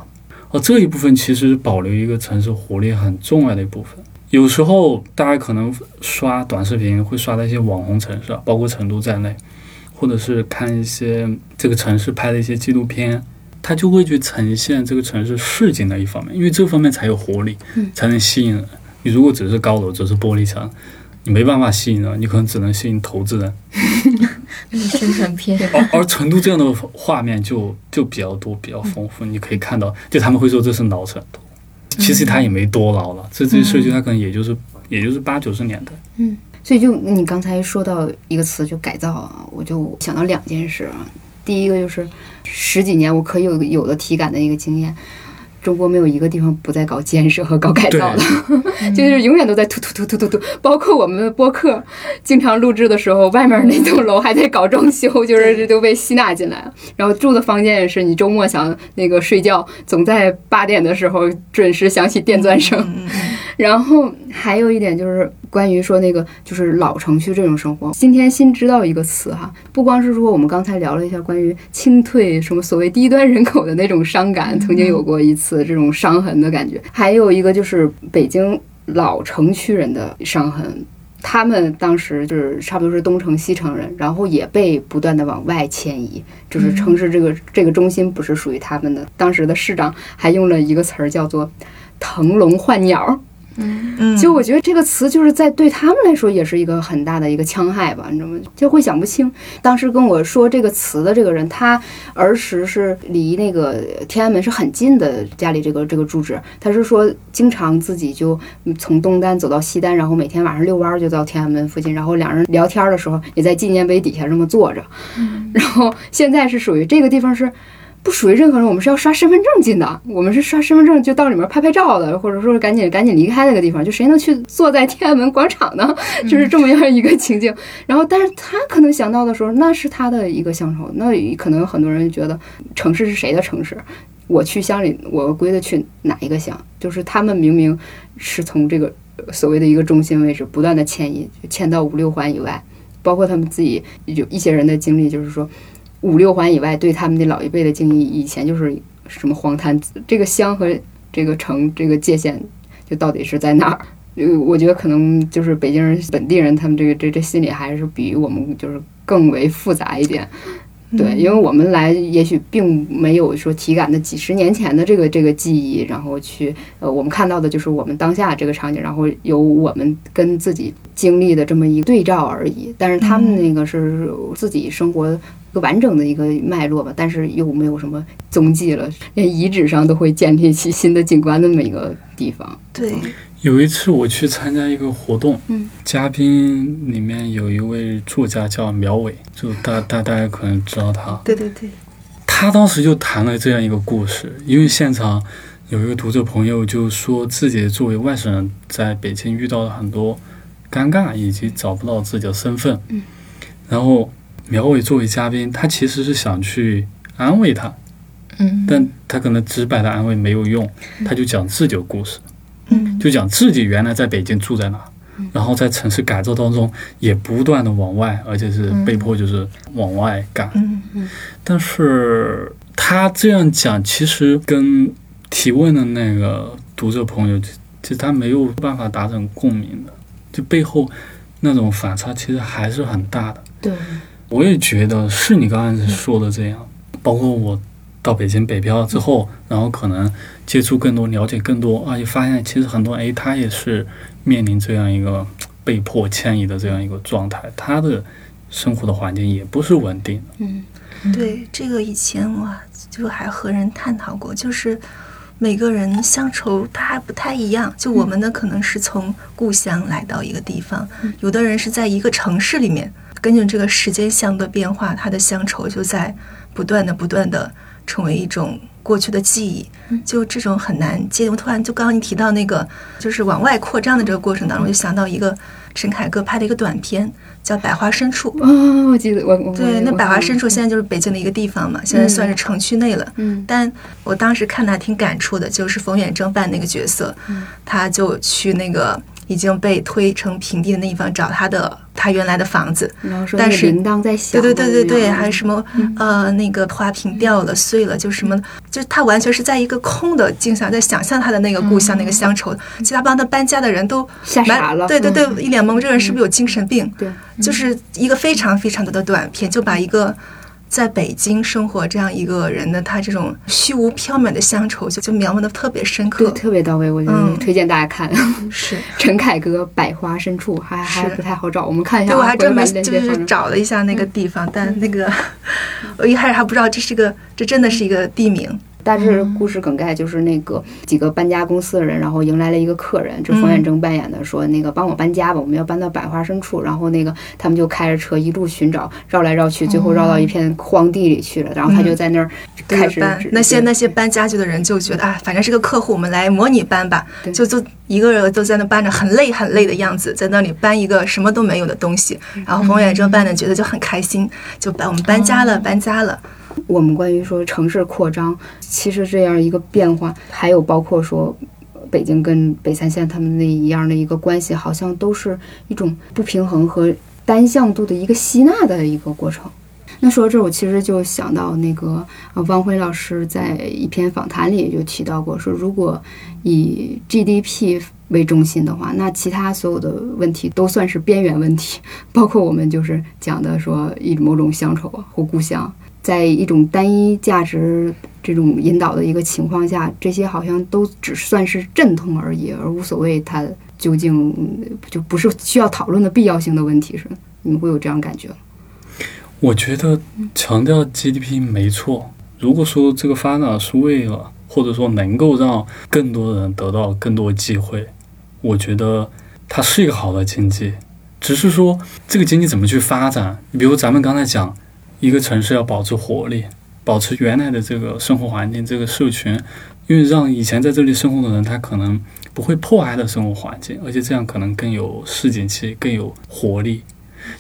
A: 而这一部分其实保留一个城市活力很重要的一部分。有时候大家可能刷短视频会刷到一些网红城市，啊，包括成都在内，或者是看一些这个城市拍的一些纪录片，它就会去呈现这个城市市井的一方面，因为这方面才有活力，才能吸引人。你如果只是高楼，只是玻璃墙，你没办法吸引人，你可能只能吸引投资人。
C: 宣传片，
A: 而而成都这样的画面就就比较多，比较丰富。你可以看到，就他们会说这是老成都，其实它也没多老了。这这些社区它可能也就是也就是八九十年代。
D: 所以就你刚才说到一个词，就改造啊，我就想到两件事啊。第一个就是十几年我可以有有的体感的一个经验，中国没有一个地方不在搞建设和搞改造的，就是永远都在突突突突突突。包括我们的播客，经常录制的时候，外面那栋楼还在搞装修，就是这都被吸纳进来了。然后住的房间也是，你周末想那个睡觉，总在八点的时候准时响起电钻声。
B: 嗯
D: 然后还有一点就是关于说那个就是老城区这种生活，今天新知道一个词哈，不光是说我们刚才聊了一下关于清退什么所谓低端人口的那种伤感，曾经有过一次这种伤痕的感觉，还有一个就是北京老城区人的伤痕。他们当时就是差不多是东城西城人，然后也被不断的往外迁移，就是城市这个这个中心不是属于他们的。当时的市长还用了一个词儿叫做“腾笼换鸟”，
B: 嗯，
D: 就我觉得这个词就是在对他们来说也是一个很大的一个戕害吧，你知道吗？就会想不清。当时跟我说这个词的这个人，他儿时是离那个天安门是很近的，家里这个这个住址，他是说经常自己就从东单走到西单，然后每天晚上遛弯儿就到天安门附近，然后两人聊天的时候也在纪念碑底下这么坐着。然后现在是属于这个地方是。不属于任何人，我们是要刷身份证进的。我们是刷身份证就到里面拍拍照的，或者说赶紧赶紧离开那个地方。就谁能去坐在天安门广场呢？就是这么样一个情境。然后，但是他可能想到的时候，那是他的一个乡愁。那可能有很多人觉得城市是谁的城市？我去乡里，我归的去哪一个乡？就是他们明明是从这个所谓的一个中心位置不断的迁移，迁到五六环以外，包括他们自己有一些人的经历，就是说。五六环以外，对他们的老一辈的敬意，以前就是什么荒滩，这个乡和这个城这个界限，就到底是在哪儿？呃，我觉得可能就是北京人本地人，他们这个这这心里还是比我们就是更为复杂一点。对，因为我们来也许并没有说体感的几十年前的这个这个记忆，然后去呃，我们看到的就是我们当下这个场景，然后有我们跟自己经历的这么一个对照而已。但是他们那个是自己生活一个完整的一个脉络吧，但是又没有什么踪迹了，连遗址上都会建立起新的景观的那么一个地方。
B: 对，
A: 有一次我去参加一个活动，
D: 嗯，
A: 嘉宾里面有一位作家叫苗伟，就大大大家可能知道他，
B: 对对对，
A: 他当时就谈了这样一个故事，因为现场有一个读者朋友就说自己作为外省人在北京遇到了很多尴尬，以及找不到自己的身份。
D: 嗯，
A: 然后苗伟作为嘉宾，他其实是想去安慰他，
C: 嗯，
A: 但他可能直白的安慰没有用，他就讲自己的故事，
B: 嗯。
A: 就讲自己原来在北京住在哪，然后在城市改造当中也不断的往外，而且是被迫就是往外赶。
B: 嗯。
A: 但是他这样讲，其实跟提问的那个读者朋友，其实他没有办法达成共鸣的，就背后那种反差其实还是很大的。
C: 对，
A: 我也觉得是你刚才说的这样，包括我到北京北漂之后，然后可能接触更多、了解更多，啊，也发现其实很多哎，他也是面临这样一个被迫迁移的这样一个状态，他的生活的环境也不是稳定的。
D: 嗯
B: 对，这个以前我就还和人探讨过，就是每个人乡愁他还不太一样。就我们呢，可能是从故乡来到一个地方，有的人是在一个城市里面，根据这个时间相的变化，他的乡愁就在不断的、不断的成为一种过去的记忆。就这种很难接。我突然就刚刚你提到那个，就是往外扩张的这个过程当中，我就想到一个陈凯歌拍的一个短片，叫《百花深处》。
D: 哦，我记得我我
B: 对，那百花深处现在就是北京的一个地方嘛，现在算是城区内了。
D: 嗯
B: 但我当时看的还挺感触的，就是冯远征扮那个角色，
D: 嗯
B: 他就去那个已经被推成平地的那一方找他的他原来的房子。
D: 铃铛在响，
B: 对对对对对，还有什么呃那个花瓶掉了碎了，就什么，就是他完全是在一个空的镜像，在想象他的那个故乡、那个乡愁。其他帮他搬家的人都
D: 吓傻了，
B: 对对对，
D: 嗯。
B: 一脸懵，这个人是不是有精神病？
D: 对，
B: 就是一个非常非常多的短片，就把一个在北京生活这样一个人的他这种虚无缥缈的乡愁，就就描摹的特别深
D: 对
B: 刻。
D: 特别到位，我觉得
B: 嗯
D: 推荐大家看
B: 是，
D: 陈凯歌《百花深处》，还还
B: 是
D: 不太好找，我们看一下啊。
B: 对我还专门就是找了一下那个地方，但那个 我一开始还不知道这是个，这真的是一个地名。
D: 大致故事梗概就是那个几个搬家公司的人，然后迎来了一个客人，这冯远征扮演的，说那个帮我搬家吧，我们要搬到百花深处。然后那个他们就开着车一路寻找，绕来绕去，最后绕到一片荒地里去了。然后他就在那儿开始
B: 搬那些那些搬家具的人就觉得啊，反正是个客户，我们来模拟搬吧，就就一个人都在那搬着，很累很累的样子，在那里搬一个什么都没有的东西。然后冯远征扮的觉得就很开心，就搬我们搬家了，搬家了。
D: 我们关于说城市扩张，其实这样一个变化，还有包括说北京跟北三县他们那一样的一个关系，好像都是一种不平衡和单向度的一个吸纳的一个过程。那说到这，我其实就想到那个呃，汪辉老师在一篇访谈里就提到过，说如果以 GDP 为中心的话，那其他所有的问题都算是边缘问题，包括我们就是讲的说一某种乡愁啊或故乡，在一种单一价值这种引导的一个情况下，这些好像都只算是阵痛而已，而无所谓它究竟就不是需要讨论的必要性的问题，是你们会有这样感觉吗？
A: 我觉得强调 GDP 没错。如果说这个发展是为了，或者说能够让更多人得到更多机会，我觉得它是一个好的经济。只是说这个经济怎么去发展？比如咱们刚才讲，一个城市要保持活力，保持原来的这个生活环境、这个社群，因为让以前在这里生活的人，他可能不会破坏的生活环境，而且这样可能更有市井气、更有活力。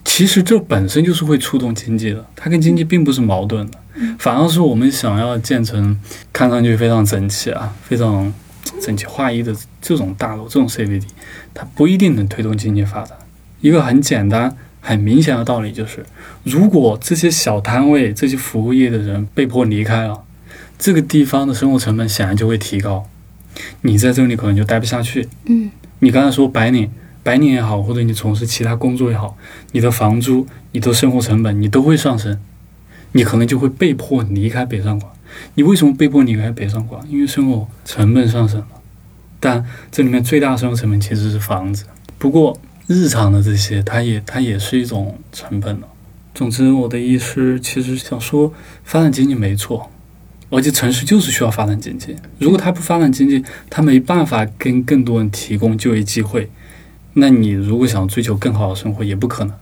A: 其实这本身就是会触动经济的，它跟经济并不是矛盾的，反而是我们想要建成看上去非常整齐啊、非常整齐划一的这种大楼、这种 CBD，它不一定能推动经济发展。一个很简单、很明显的道理就是，如果这些小摊位、这些服务业的人被迫离开了，这个地方的生活成本显然就会提高，你在这里可能就待不下去。
D: 嗯
A: 你刚才说白领，白领也好，或者你从事其他工作也好，你的房租、你的生活成本，你都会上升。你可能就会被迫离开北上广。你为什么被迫离开北上广？因为生活成本上升了。但这里面最大的生活成本其实是房子。不过日常的这些，它也它也是一种成本了。总之，我的意思其实想说，发展经济没错，而且城市就是需要发展经济。如果它不发展经济，它没办法跟更多人提供就业机会。那你如果想追求更好的生活，也不可能。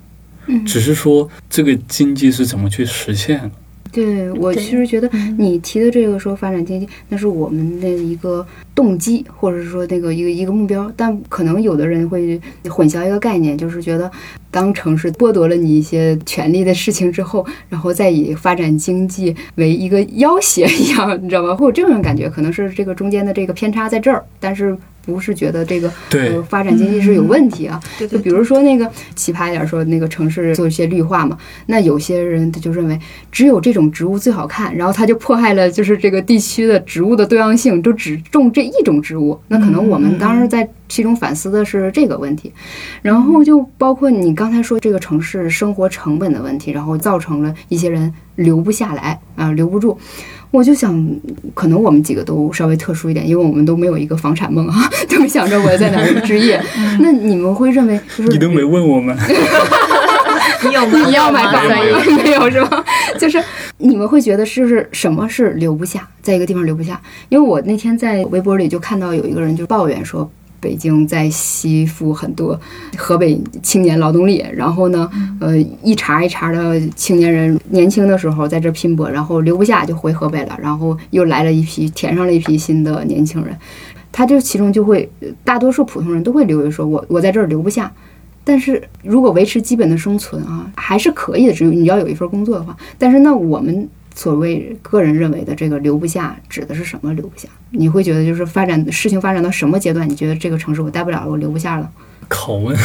D: 嗯
A: 只是说这个经济是怎么去实现。
D: 对我其实觉得
C: 嗯
D: 你提的这个说发展经济，那是我们的一个动机，或者是说那个一个一个目标。但可能有的人会混淆一个概念，就是觉得当城市剥夺了你一些权利的事情之后，然后再以发展经济为一个要挟一样，你知道吗？会有这种感觉，可能是这个中间的这个偏差在这儿，但是不是觉得这个
A: 对
D: 呃发展经济是有问题啊？就比如说那个奇葩一点说，那个城市做一些绿化嘛，那有些人他就认为只有这种植物最好看，然后他就迫害了就是这个地区的植物的多样性，就只种这一种植物。那可能我们当时在其中反思的是这个问题，然后就包括你刚才说这个城市生活成本的问题，然后造成了一些人留不下来啊、留不住。我就想，可能我们几个都稍微特殊一点，因为我们都没有一个房产梦啊，都没想着我在哪儿置业。那你们会认为就是
A: 你都没问我们，
B: 你有吗？
D: 你要买房
A: 没有
D: 没有是吧？就是你们会觉得是不是什么是留不下，在一个地方留不下？因为我那天在微博里就看到有一个人就抱怨说。北京在吸附很多河北青年劳动力，然后呢，呃，一茬一茬的青年人年轻的时候在这拼搏，然后留不下就回河北了，然后又来了一批填上了一批新的年轻人，他这其中就会大多数普通人都会留言说我我在这儿留不下，但是如果维持基本的生存啊，还是可以的，只有你要有一份工作的话。但是那我们所谓个人认为的这个留不下，指的是什么留不下？你会觉得就是发展事情发展到什么阶段，你觉得这个城市我待不了了，我留不下了？
A: 拷问，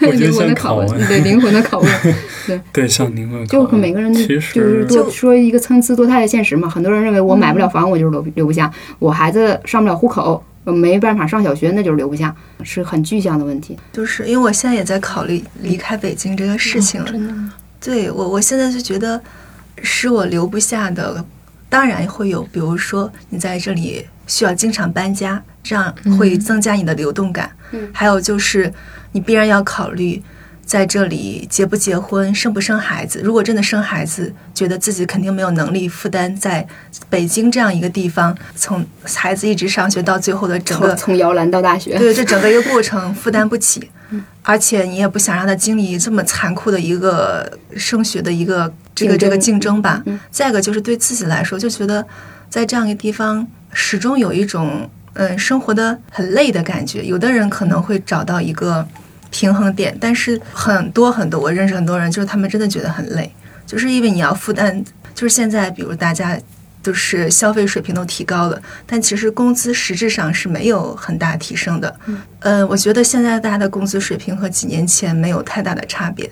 D: 对灵魂的
A: 拷
D: 拷问，
A: 问
D: 对灵魂的拷问，
A: 对，像灵魂拷
D: 就
A: 问，
D: 每个人就是
A: 实
D: 多说一个参差多态的现实嘛。很多人认为我买不了房，我就是留留不下；我孩子上不了户口，呃没办法上小学，那就是留不下，是很具象的问题。
B: 就是因为我现在也在考虑离开北京这个事情了。
C: 真的吗？
B: 对我，我现在就觉得是我留不下的，当然会有，比如说你在这里需要经常搬家，这样会增加你的流动感。
D: 嗯
B: 还有就是你必然要考虑。在这里结不结婚，生不生孩子？如果真的生孩子，觉得自己肯定没有能力负担在北京这样一个地方，从孩子一直上学到最后的整个
D: 从从摇篮到大学，
B: 对，这整个一个过程负担不起，而且你也不想让他经历这么残酷的一个升学的一个这个这个竞争吧。再一个就是对自己来说，就觉得在这样一个地方，始终有一种嗯生活的很累的感觉。有的人可能会找到一个平衡点，但是很多很多我认识很多人，就是他们真的觉得很累，就是因为你要负担，就是现在比如大家。就是消费水平都提高了，但其实工资实质上是没有很大提升的。呃，我觉得现在大家的工资水平和几年前没有太大的差别，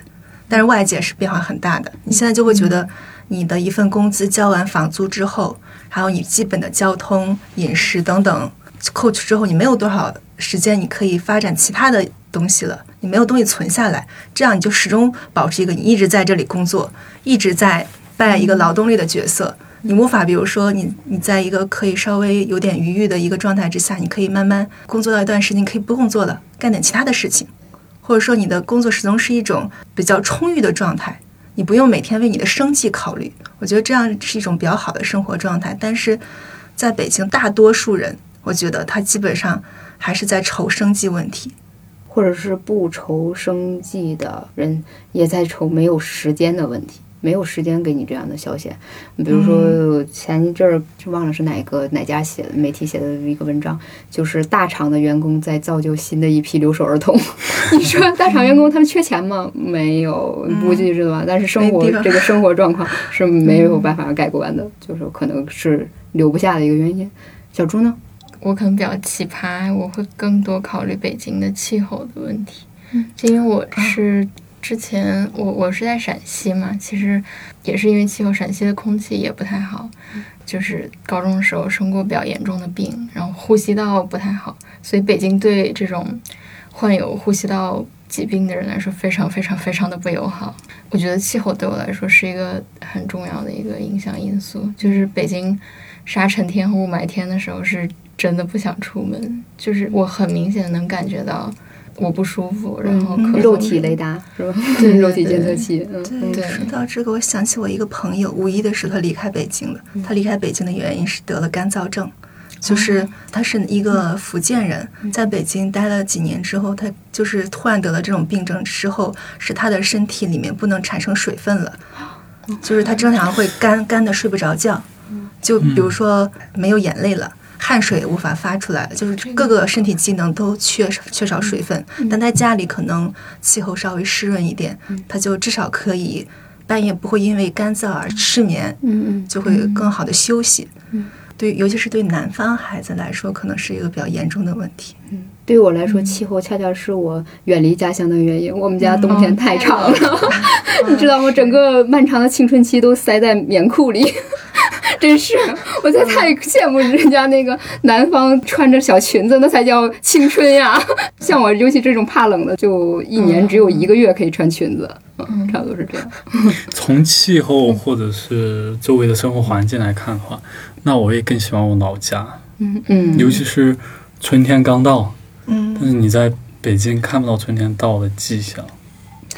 B: 但是外界是变化很大的。你现在就会觉得，你的一份工资交完房租之后，还有你基本的交通、饮食等等扣去之后，你没有多少时间你可以发展其他的东西了，你没有东西存下来，这样你就始终保持一个你一直在这里工作，一直在扮演一个劳动力的角色。你无法，比如说你你在一个可以稍微有点余裕的一个状态之下，你可以慢慢工作到一段时间，你可以不工作了，干点其他的事情，或者说你的工作始终是一种比较充裕的状态，你不用每天为你的生计考虑。我觉得这样是一种比较好的生活状态。但是在北京，大多数人，我觉得他基本上还是在愁生计问题。
D: 或者是不愁生计的人，也在愁没有时间的问题，没有时间给你这样的消遣。比如说前一阵儿就忘了是哪个哪家写的媒体写的一个文章，就是大厂的员工在造就新的一批留守儿童。你说大厂员工他们缺钱吗？没有，估计是吧？但是生活这个生活状况是没有办法改观的，就是可能是留不下的一个原因。小朱呢？
C: 我可能比较奇葩，我会更多考虑北京的气候的问题，嗯因为我是之前我我是在陕西嘛，其实也是因为气候，陕西的空气也不太好，就是高中的时候生过比较严重的病，然后呼吸道不太好，所以北京对这种患有呼吸道疾病的人来说，非常非常非常的不友好。我觉得气候对我来说是一个很重要的一个影响因素。就是北京沙尘天和雾霾天的时候，是真的不想出门。就是我很明显能感觉到我不舒服，然后咳嗽
D: 肉体雷达是吧？
C: 对
D: 肉体监测器。嗯
B: 对，说到这个，我想起我一个朋友，五一的时候他离开北京的。他离开北京的原因是得了干燥症，就是他是一个福建人，在北京待了几年之后，他就是突然得了这种病症之后，是他的身体里面不能产生水分了，就是他经常会干干的睡不着觉，就比如说没有眼泪了。汗水无法发出来了，就是各个身体机能都缺少缺少水分。但在家里可能气候稍微湿润一点，他就至少可以半夜不会因为干燥而失眠，
D: 嗯嗯
B: 就会更好的休息。对，尤其是对南方孩子来说，可能是一个比较严重的问题。
D: 对于我来说，气候恰恰是我远离家乡的原因。我们家冬天太长了，你知道吗？整个漫长的青春期都塞在棉裤里。真是，我在太羡慕人家那个南方穿着小裙子，那才叫青春呀！像我，尤其这种怕冷的，就一年只有一个月可以穿裙子，嗯，差不多是这样。
A: 从气候或者是周围的生活环境来看的话，那我也更喜欢我老家，
D: 嗯嗯，
A: 尤其是春天刚到，
B: 嗯
A: 但是你在北京看不到春天到的迹象，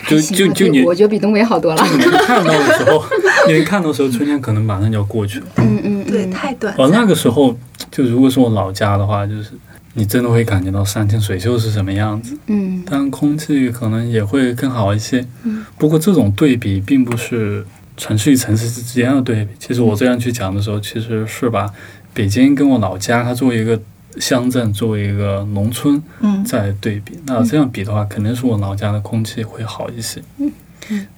A: 就就就你
D: 我觉得比东北好多了。
A: 你能看到的时候，你能看到的时候，春天可能马上就要过去了。
D: 嗯嗯，
B: 对，
D: 嗯
B: 太短
A: 而那。个时候，就如果是我老家的话，就是你真的会感觉到山清水秀是什么样子，
D: 嗯
A: 但空气可能也会更好一些。
D: 嗯
A: 不过这种对比并不是城市与城市之间的对比。其实我这样去讲的时候，其实是把北京跟我老家它作为一个乡镇，作为一个农村
B: 嗯
A: 在对比。那这样比的话，肯定是我老家的空气会好一些。
D: 嗯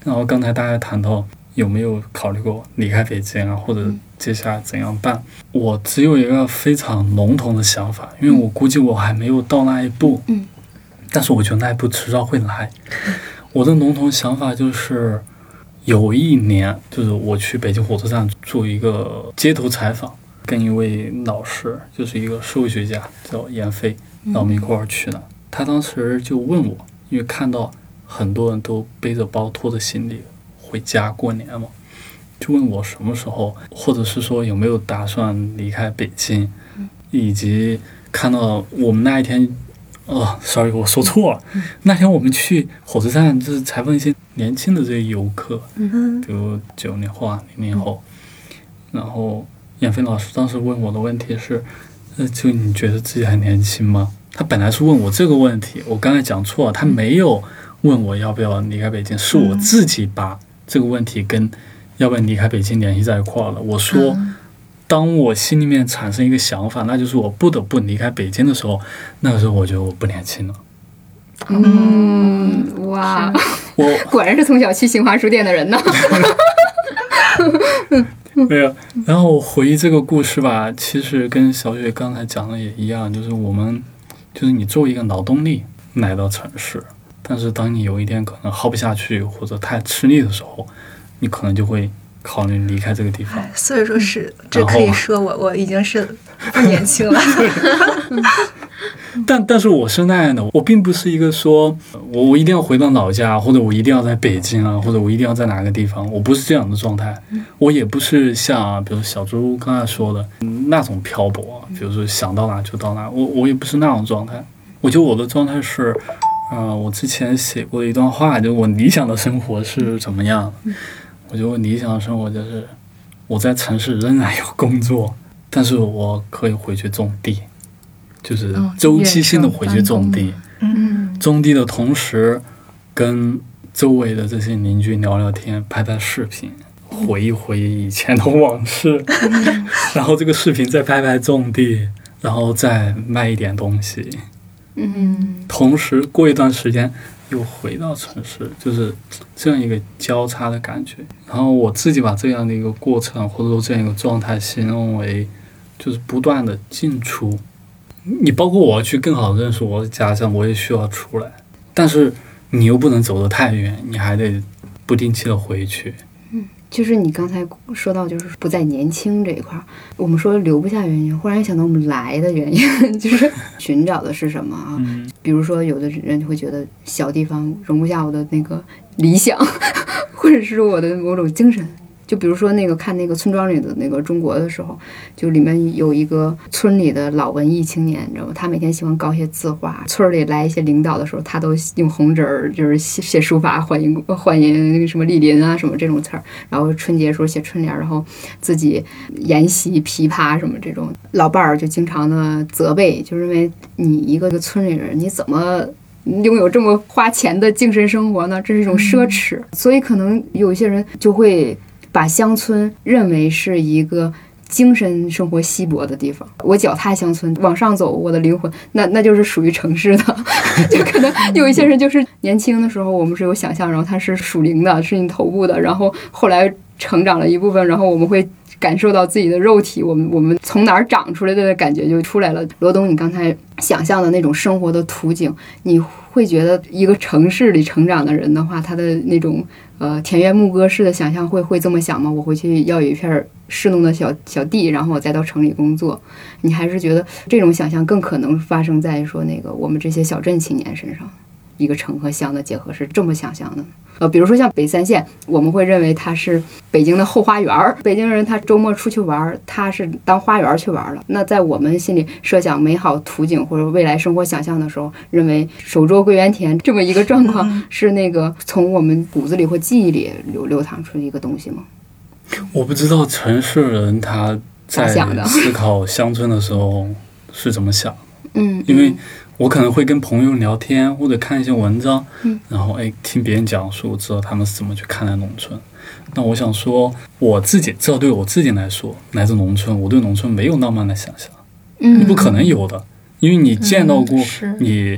A: 然后刚才大家谈到有没有考虑过离开北京啊，或者
D: 嗯
A: 接下来怎样办？我只有一个非常笼统的想法，因为我估计我还没有到那一步。
D: 嗯，
A: 但是我觉得那一步迟早会来。我的笼统想法就是，有一年就是我去北京火车站做一个街头采访，跟一位老师，就是一个社会学家叫闫飞，然后我们一块儿去的。他当时就问我，因为看到很多人都背着包、拖着行李回家过年嘛，就问我什么时候，或者是说有没有打算离开北京，以及看到我们那一天，哦，sorry，我说错了，那天我们去火车站就是采访一些年轻的这些游客，
B: 嗯。
A: 比如九零后啊、零零后，然后闫飞老师当时问我的问题是，呃，就你觉得自己还年轻吗？他本来是问我这个问题，我刚才讲错了，他没有问我要不要离开北京，是我自己把这个问题跟要不要离开北京联系在一块儿了。我说，
C: 嗯
A: 当我心里面产生一个想法，那就是我不得不离开北京的时候，那个时候我觉得我不年轻了。
D: 嗯，哇，
A: 我
D: 果然是从小去新华书店的人呢。
A: 没有，然后回忆这个故事吧，其实跟小雪刚才讲的也一样，就是我们，就是你作为一个劳动力来到城市，但是当你有一天可能耗不下去或者太吃力的时候，你可能就会考虑离开这个地方
B: 哎。所以说是这可以说我我已经是不年轻了。
A: 但但是我是那样的，我并不是一个说我我一定要回到老家，或者我一定要在北京啊，或者我一定要在哪个地方，我不是这样的状态。我也不是像比如小猪刚才说的嗯那种漂泊，比如说想到哪就到哪，我我也不是那种状态。我觉得我的状态是，呃，我之前写过一段话，就是我理想的生活是怎么样的。我觉得我理想的生活就是我在城市仍然有工作，但是我可以回去种地，就是
C: 哦
A: 周期性的回去种地。
B: 嗯。
A: 种地的同时，跟周围的这些邻居聊聊天，拍拍视频，回忆回忆以前的往事，然后这个视频再拍拍种地，然后再卖一点东西，
D: 嗯。
A: 同时过一段时间又回到城市，就是这样一个交叉的感觉。然后我自己把这样的一个过程或者说这样一个状态形容为，就是不断的进出。你包括我要去更好的认识我的家乡，我也需要出来，但是你又不能走得太远，你还得不定期的回去。
D: 就是你刚才说到，就是不再年轻这一块儿，我们说留不下原因，忽然想到我们来的原因，就是寻找的是什么啊？
A: 嗯
D: 比如说，有的人会觉得小地方容不下我的那个理想，或者是我的某种精神。就比如说那个看那个村庄里的那个中国的时候，就里面有一个村里的老文艺青年，你知道吗？他每天喜欢搞一些字画。村儿里来一些领导的时候，他都用红纸儿就是写写书法欢迎欢迎什么莅临啊什么这种词儿。然后春节时候写春联儿，然后自己研习琵琶什么这种。老伴儿就经常的责备，就认为你一个个村里人，你怎么？拥有这么花钱的精神生活呢？这是一种奢侈，所以可能有一些人就会把乡村认为是一个精神生活稀薄的地方。我脚踏乡村，往上走，我的灵魂那那就是属于城市的。就可能有一些人就是年轻的时候，我们是有想象，然后他是属灵的，是你头部的，然后后来成长了一部分，然后我们会。感受到自己的肉体，我们我们从哪儿长出来的感觉就出来了。罗东，你刚才想象的那种生活的图景，你会觉得一个城市里成长的人的话，他的那种呃田园牧歌式的想象会会这么想吗？我回去要有一片儿侍弄的小小地，然后我再到城里工作。你还是觉得这种想象更可能发生在说那个我们这些小镇青年身上？一个城和乡的结合是这么想象的。呃，比如说像北三县，我们会认为它是北京的后花园儿。北京人他周末出去玩儿，他是当花园去玩了。那在我们心里设想美好图景或者未来生活想象的时候，认为手捉桂园田这么一个状况 是那个从我们骨子里或记忆里流流淌出的一个东西吗？
A: 我不知道城市人他在 思考乡村的时候是怎么想。
D: 嗯，
A: 因为。我可能会跟朋友聊天，或者看一些文章，
D: 嗯，
A: 然后哎听别人讲述，知道他们是怎么去看待农村。那我想说，我自己这对我自己来说，来自农村，我对农村没有浪漫的想象，
D: 嗯，
A: 你不可能有的，因为你见到过你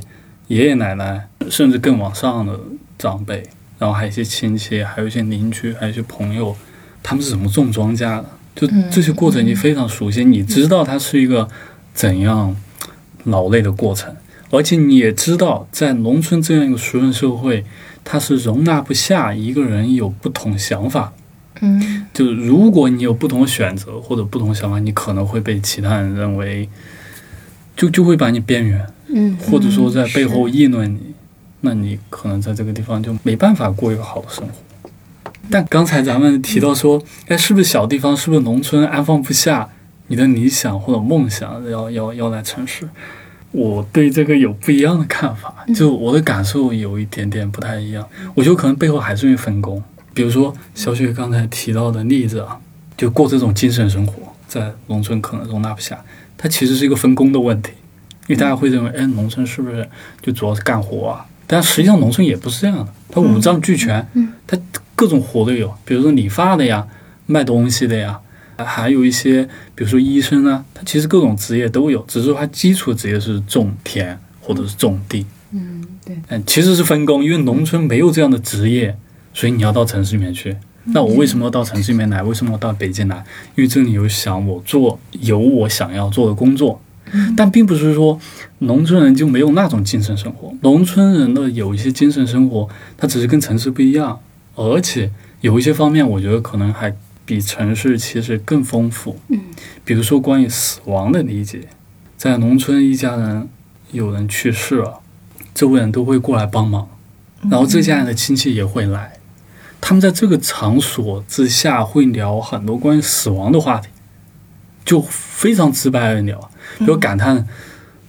A: 爷爷奶奶，甚至更往上的长辈，然后还有一些亲戚，还有一些邻居，还有一些朋友，他们是怎么种庄稼的，就这些过程你非常熟悉，你知道它是一个怎样劳累的过程。而且你也知道，在农村这样一个熟人社会，它是容纳不下一个人有不同想法。
C: 嗯，
A: 就如果你有不同的选择或者不同想法，你可能会被其他人认为，就就会把你边缘。
D: 嗯，
A: 或者说在背后议论你，那你可能在这个地方就没办法过一个好的生活。但刚才咱们提到说，哎，是不是小地方，是不是农村安放不下你的理想或者梦想，要要要来城市？我对这个有不一样的看法，就我的感受有一点点不太一样。我觉得可能背后还是因为分工。比如说小雪刚才提到的例子啊，就过这种精神生活，在农村可能容纳不下，它其实是一个分工的问题。因为大家会认为，哎，农村是不是就主要是干活啊？但实际上农村也不是这样的，它五脏俱全，它各种活都有，比如说理发的呀，卖东西的呀。还有一些，比如说医生啊，他其实各种职业都有，只是说他基础职业是种田或者是种地。
D: 嗯，对。
A: 嗯，其实是分工，因为农村没有这样的职业，所以你要到城市里面去。那我为什么要到城市里面来？为什么要到北京来？因为这里有想我做有我想要做的工作。但并不是说农村人就没有那种精神生活。农村人的有一些精神生活，它只是跟城市不一样，而且有一些方面，我觉得可能还。比城市其实更丰富，
D: 嗯，
A: 比如说关于死亡的理解，在农村一家人有人去世了，周围人都会过来帮忙，然后这家人的亲戚也会来，他们在这个场所之下会聊很多关于死亡的话题，就非常直白的聊，比如感叹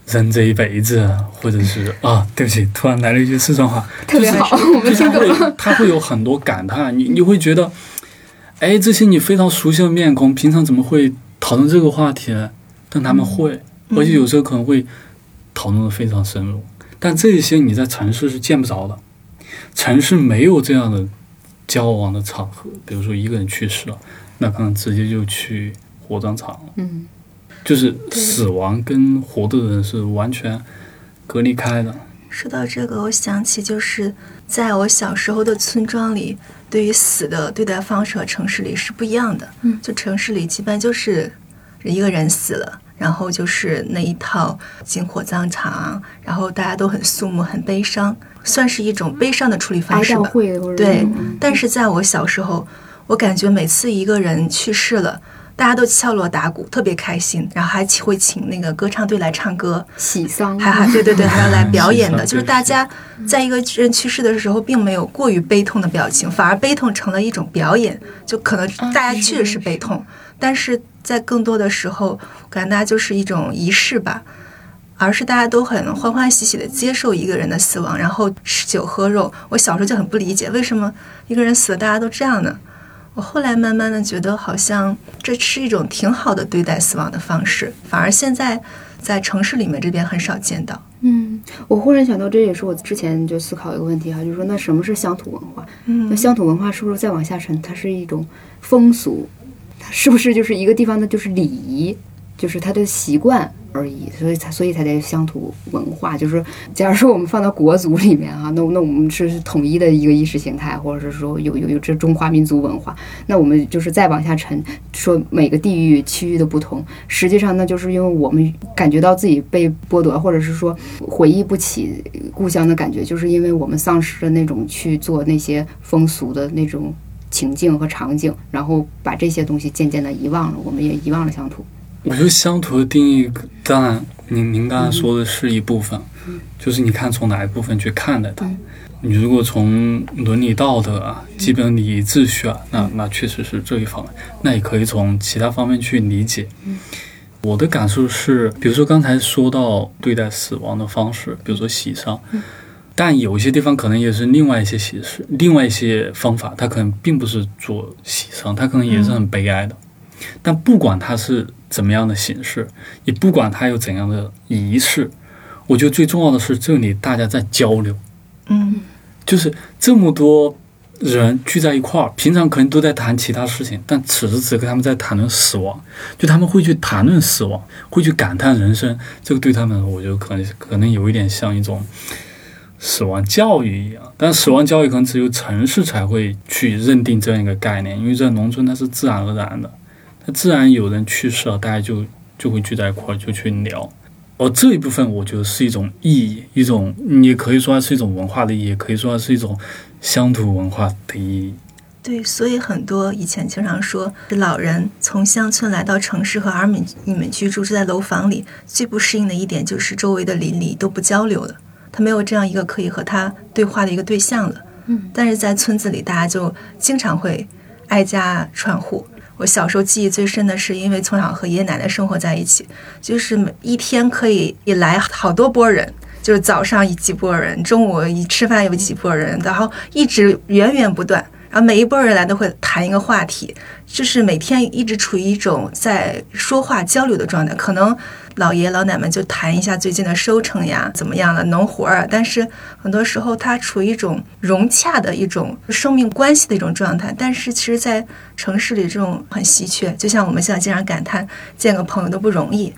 A: 人这一辈子，或者是啊，对不起，突然来了一句四川话，
D: 特别好，我们听懂
A: 了，他会有很多感叹，你你会觉得。哎，这些你非常熟悉的面孔，平常怎么会讨论这个话题呢？但他们会，而且有时候可能会讨论的非常深入。但这些你在城市是见不着的，城市没有这样的交往的场合。比如说一个人去世了，那可能直接就去火葬场了。
D: 嗯，
A: 就是死亡跟活的人是完全隔离开的。
B: 说到这个，我想起就是在我小时候的村庄里。对于死的对待方式和城市里是不一样的。
D: 嗯，
B: 就城市里基本就是一个人死了，然后就是那一套进火葬场，然后大家都很肃穆、很悲伤，算是一种悲伤的处理方式吧。
D: 会
B: 对，但是在我小时候，我感觉每次一个人去世了，大家都敲锣打鼓，特别开心，然后还请会请那个歌唱队来唱歌，
D: 喜丧，
B: 还还对对对，还要来 表演的。就是大家在一个人去世的时候，并没有过于悲痛的表情，反而悲痛成了一种表演。就可能大家确实是悲痛，但是在更多的时候，我感觉大家就是一种仪式吧。而是大家都很欢欢喜喜的接受一个人的死亡，然后吃酒喝肉。我小时候就很不理解，为什么一个人死了大家都这样呢？我后来慢慢的觉得，好像这是一种挺好的对待死亡的方式，反而现在在城市里面这边很少见到。
D: 嗯，我忽然想到，这也是我之前就思考一个问题哈，就是说，那什么是乡土文化？
B: 嗯
D: 那乡土文化是不是再往下沉，它是一种风俗？它是不是就是一个地方的就是礼仪，就是他的习惯而已？所以才所以才在乡土文化。就是假如说我们放到国族里面哈，那那我们是统一的一个意识形态，或者是说有有有这中华民族文化，那我们就是再往下沉，说每个地域区域的不同，实际上那就是因为我们感觉到自己被剥夺，或者是说回忆不起故乡的感觉，就是因为我们丧失了那种去做那些风俗的那种情境和场景，然后把这些东西渐渐的遗忘了，我们也遗忘了乡土。
A: 我觉得乡土的定义，当然您您刚才说的是一部分，就是你看从哪一部分去看待它。
D: 嗯
A: 你如果从伦理道德啊、基本礼仪秩序啊，那那确实是这一方面。那也可以从其他方面去理解。我的感受是，比如说刚才说到对待死亡的方式，比如说喜丧，但有一些地方可能也是另外一些形式，另外一些方法，它可能并不是做喜丧，它可能也是很悲哀的。但不管它是怎么样的形式，也不管它有怎样的仪式，我觉得最重要的是这里大家在交流，
B: 嗯。
A: 就是这么多人聚在一块儿，平常可能都在谈其他事情，但此时此刻他们在谈论死亡，就他们会去谈论死亡，会去感叹人生，这个对他们，我觉得可能可能有一点像一种死亡教育一样。但死亡教育可能只有城市才会去认定这样一个概念，因为在农村它是自然而然的，它自然有人去世了，大家就就会聚在一块儿就去聊。哦这一部分，我觉得是一种意义，一种你可以说它是一种文化的意义，也可以说它是一种乡土文化的意义。
B: 对，所以很多以前经常说，老人从乡村来到城市和儿女你们居住，住在楼房里，最不适应的一点就是周围的邻里都不交流了，他没有这样一个可以和他对话的一个对象了。
D: 嗯，
B: 但是在村子里，大家就经常会挨家串户。我小时候记忆最深的是，因为从小和爷爷奶奶生活在一起，就是每一天可以一来好多波人，就是早上一几波人，中午一吃饭有几波人，然后一直源源不断。然后每一波人来都会谈一个话题，就是每天一直处于一种在说话交流的状态。可能老爷老奶们就谈一下最近的收成呀，怎么样了，农活儿啊。但是很多时候他处于一种融洽的一种生命关系的一种状态。但是其实，在城市里这种很稀缺，就像我们现在经常感叹见个朋友都不容易，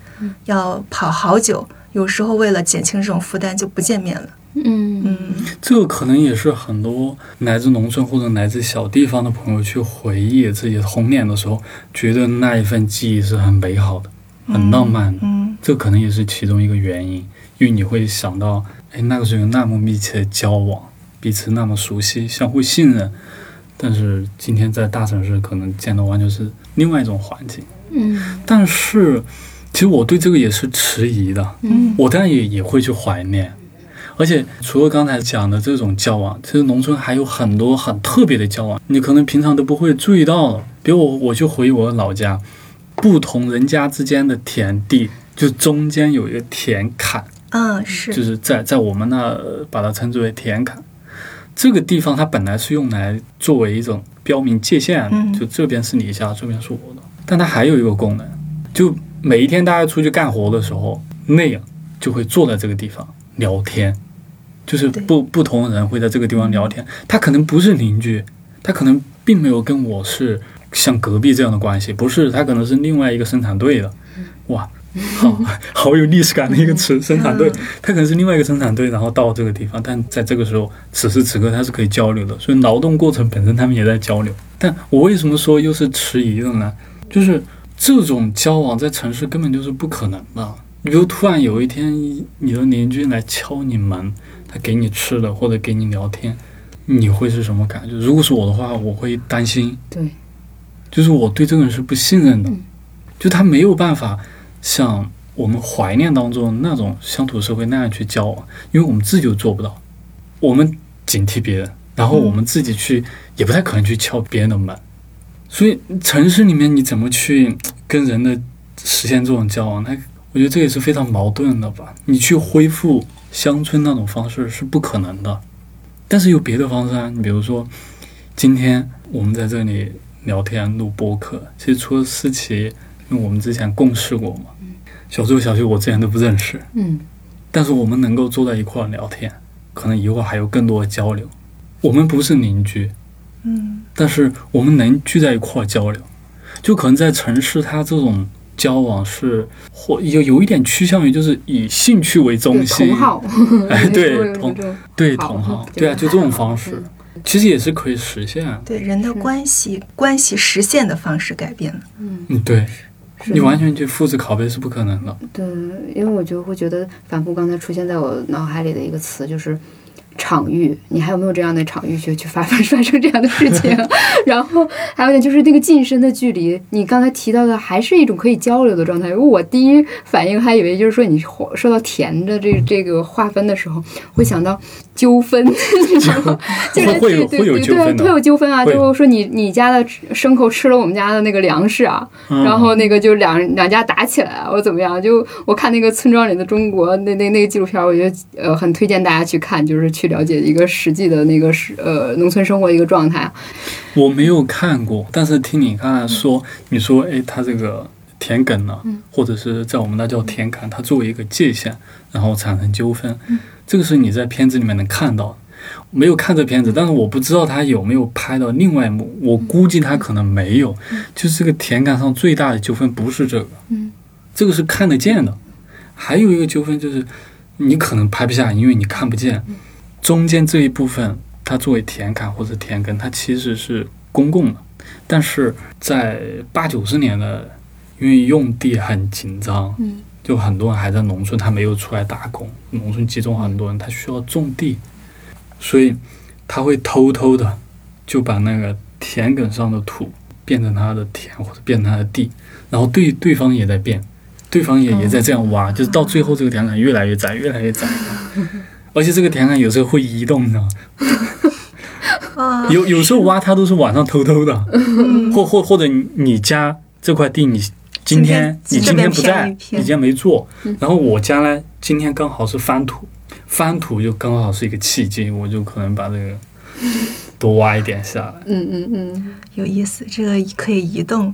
B: 要跑好久。有时候为了减轻这种负担，就不见面了。
D: 嗯
B: 嗯
A: 这个可能也是很多来自农村或者来自小地方的朋友去回忆自己童年的时候，觉得那一份记忆是很美好的、很浪漫的。
B: 嗯
A: 这可能也是其中一个原因，因为你会想到，哎，那个时候有那么密切的交往，彼此那么熟悉，相互信任。但是今天在大城市，可能见到完全是另外一种环境。
D: 嗯
A: 但是，其实我对这个也是迟疑的。
B: 嗯
A: 我当然也也会去怀念，而且除了刚才讲的这种交往，其实农村还有很多很特别的交往，你可能平常都不会注意到的。比如我，我就回我老家，不同人家之间的田地，就中间有一个田坎，
B: 嗯是
A: 就是在在我们那呃把它称之为田坎。这个地方它本来是用来作为一种标明界限就这边是你家，这边是我的。但它还有一个功能，就每一天大家出去干活的时候，那样就会坐在这个地方聊天，就是不不同人会在这个地方聊天。他可能不是邻居，他可能并没有跟我是像隔壁这样的关系，不是，他可能是另外一个生产队的，哇。好好有历史感的一个词，生产队，他可能是另外一个生产队，然后到这个地方，但在这个时候，此时此刻他是可以交流的，所以劳动过程本身他们也在交流。但我为什么说又是迟疑的呢？就是这种交往在城市根本就是不可能的。你比如突然有一天，你的邻居来敲你门，他给你吃的或者给你聊天，你会是什么感觉？如果是我的话，我会担心，
D: 对，
A: 就是我对这个人是不信任的，
D: 嗯
A: 就他没有办法像我们怀念当中那种乡土社会那样去交往，因为我们自己就做不到，我们警惕别人，然后我们自己去、也不太可能去敲别人的门，所以城市里面你怎么去跟人的实现这种交往？那我觉得这也是非常矛盾的吧。你去恢复乡村那种方式是不可能的，但是有别的方式啊。你比如说，今天我们在这里聊天录播客，其实除了思琪，因为我们之前共事过嘛，小周、小徐我之前都不认识，
D: 嗯。
A: 但是我们能够坐在一块儿聊天，可能以后还有更多的交流。我们不是邻居，
B: 嗯。
A: 但是我们能聚在一块儿交流，就可能在城市，它这种交往是或有有一点趋向于就是以兴趣为中心，
D: 同好，
A: 哎对 同对同好，对啊，就这种方
D: 嗯
A: 式，其实也是可以实现啊。
B: 对人的关系关系实现的方式改变了。
A: 嗯，对你完全去复制拷贝是不可能的。
D: 对，因为我就会觉得反复刚才出现在我脑海里的一个词就是场域，你还有没有这样的场域去去发发 发生这样的事情？然后还有一点就是那个近身的距离，你刚才提到的还是一种可以交流的状态。因为我第一反应还以为就是说你说到甜的这这个划分的时候，会想到纠纷，你知道吗？就是
A: 会会有
D: 对
A: 会有
D: 对对会
A: 纠纷的
D: 有纠纷啊，就是说你你家的牲口吃了我们家的那个粮食啊，
A: 嗯
D: 然后那个就两两家打起来啊，或怎么样？就我看那个村庄里的中国那那那个纪录片，我觉得呃很推荐大家去看，就是去了解一个实际的那个是呃农村生活一个状态。
A: 我没有看过，但是听你刚才说，你说，哎，他这个田埂呢，或者是在我们那叫田坎，它作为一个界限，然后产生纠纷，这个是你在片子里面能看到的。没有看这片子，但是我不知道他有没有拍到另外一幕，我估计他可能没有。就是这个田埂上最大的纠纷不是这个，
D: 嗯，
A: 这个是看得见的。还有一个纠纷就是，你可能拍不下，因为你看不见。中间这一部分，它作为田坎或者田埂，它其实是公共的，但是在八九十年代，因为用地很紧张，
D: 嗯，
A: 就很多人还在农村，他没有出来打工，农村集中很多人，他需要种地，所以他会偷偷的就把那个田埂上的土变成他的田或者变成他的地，然后对对方也在变，对方也也在这样挖，就是到最后这个田埂越来越窄，越来越窄。而且这个田埂有时候会移动，你知道吗？
B: 啊，
A: 有有时候挖它都是晚上偷偷的，或或或者你你家这块地你今天你
B: 今天
A: 不在，你今天没做，然后我家呢今天刚好是翻土，翻土就刚好是一个契机，我就可能把这个多挖一点下来。
D: 嗯嗯嗯
B: 有意思，这个可以移动。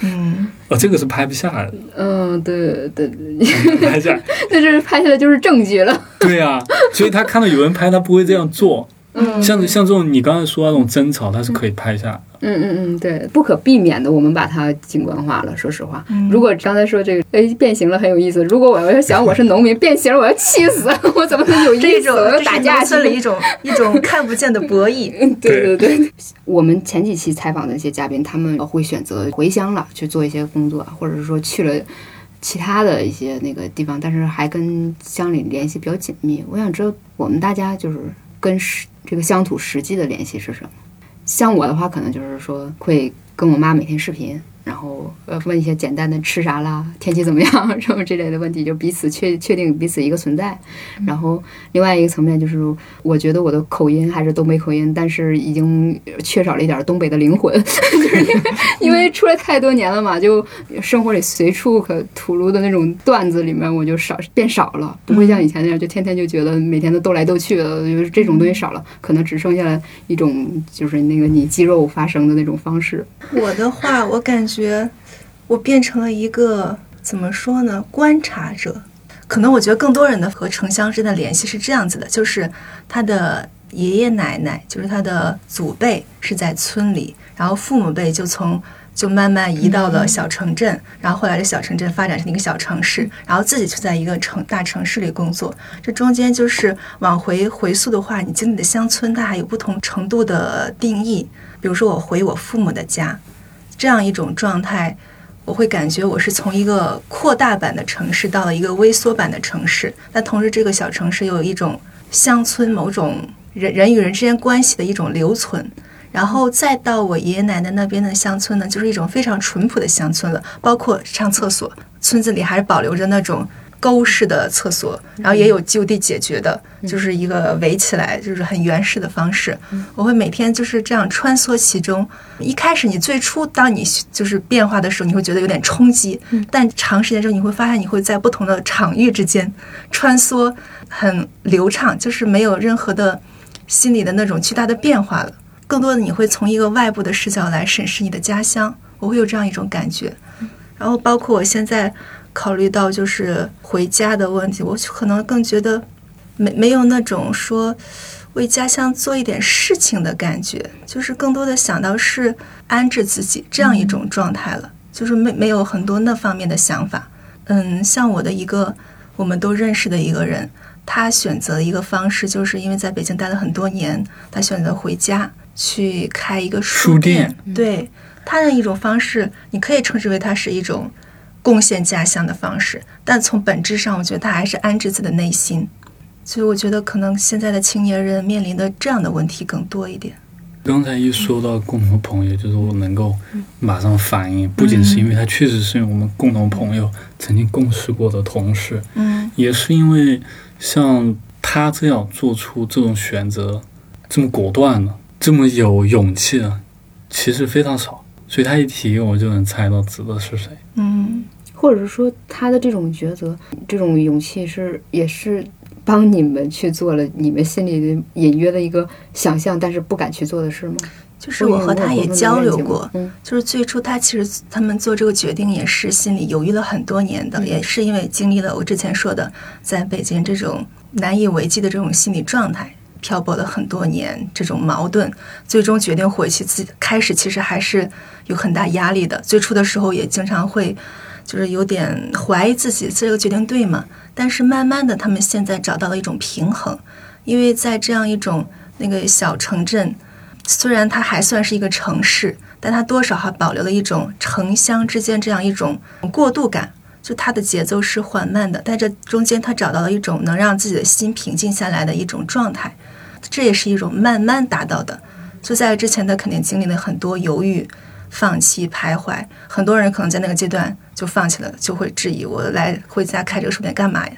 B: 嗯，
A: 哦，这个是拍不下来的，
D: 嗯，对对
A: 对，拍下来。
D: 那这拍下来就是证据了。
A: 对啊，所以他看到有人拍，他不会这样做。
D: 嗯
A: 像像这种你刚才说的那种争吵，它是可以拍下来的。
D: 嗯嗯嗯，对，不可避免的，我们把它景观化了。说实话，
B: 嗯
D: 如果刚才说这个，哎，变形了很有意思。如果我要想我是农民，变形了，我要气死，我怎么能有意思？
B: 这种
D: 打架去
B: 农村里一种一种看不见的博弈。
D: 对对对，我们前几期采访的一些嘉宾，他们会选择回乡了去做一些工作，或者是说去了其他的一些那个地方，但是还跟乡里联系比较紧密。我想知道我们大家就是跟实这个乡土实际的联系是什么？像我的话，可能就是说会跟我妈每天视频。然后呃问一些简单的吃啥啦，天气怎么样什么之类的问题，就彼此确确定彼此一个存在。然后另外一个层面就是，我觉得我的口音还是东北口音，但是已经缺少了一点东北的灵魂，就是因为因为出来太多年了嘛，就生活里随处可吐露的那种段子里面，我就少变少了，不会像以前那样，就天天就觉得每天都斗来斗去的，就是这种东西少了，可能只剩下了一种就是那个你肌肉发声的那种方式。
B: 我的话，我感觉我变成了一个怎么说呢？观察者。可能我觉得更多人的和城乡之间的联系是这样子的，就是他的爷爷奶奶，就是他的祖辈是在村里，然后父母辈就从就慢慢移到了小城镇，然后后来这小城镇发展成一个小城市，然后自己就在一个城大城市里工作。这中间就是往回回溯的话，你经历的乡村它还有不同程度的定义。比如说我回我父母的家，这样一种状态，我会感觉我是从一个扩大版的城市到了一个微缩版的城市。那同时，这个小城市又有一种乡村某种人人与人之间关系的一种留存。然后再到我爷爷奶奶那边的乡村呢，就是一种非常淳朴的乡村了，包括上厕所，村子里还是保留着那种沟式的厕所，然后也有就地解决的，就是一个围起来，就是很原始的方式。我会每天就是这样穿梭其中。一开始你最初当你就是变化的时候，你会觉得有点冲击，但长时间之后你会发现你会在不同的场域之间穿梭，很流畅，就是没有任何的心理的那种巨大的变化了。更多的你会从一个外部的视角来审视你的家乡，我会有这样一种感觉。然后包括我现在考虑到就是回家的问题，我可能更觉得没没有那种说为家乡做一点事情的感觉，就是更多的想到是安置自己这样一种状态了，就是没没有很多那方面的想法。嗯，像我的一个我们都认识的一个人，他选择一个方式，就是因为在北京待了很多年，他选择回家。去开一个书
A: 店，
B: 对他的一种方式，你可以称之为它是一种贡献家乡的方式。但从本质上，我觉得他还是安置自己的内心。所以，我觉得可能现在的青年人面临的这样的问题更多一点。
A: 刚才一说到共同朋友，就是我能够马上反应，不仅是因为他确实是我们共同朋友，曾经共事过的同事，
B: 嗯，
A: 也是因为像他这样做出这种选择，这么果断的。这么有勇气的，其实非常少，所以他一提我就能猜到指的是谁。
B: 嗯，
D: 或者是说他的这种抉择，这种勇气是也是帮你们去做了你们心里的隐约的一个想象，但是不敢去做的事吗？
B: 就是我和他也交流过，就是最初他其实他们做这个决定也是心里犹豫了很多年的，也是因为经历了我之前说的在北京这种难以为继的这种心理状态。漂泊了很多年，这种矛盾，最终决定回去。自己开始其实还是有很大压力的。最初的时候也经常会，就是有点怀疑自己这个决定对吗？但是慢慢的，他们现在找到了一种平衡，因为在这样一种那个小城镇，虽然它还算是一个城市，但它多少还保留了一种城乡之间这样一种过渡感。就它的节奏是缓慢的，在这中间，他找到了一种能让自己的心平静下来的一种状态。这也是一种慢慢达到的。就在之前，他肯定经历了很多犹豫、放弃、徘徊。很多人可能在那个阶段就放弃了，就会质疑我来回家开这个书店干嘛呀？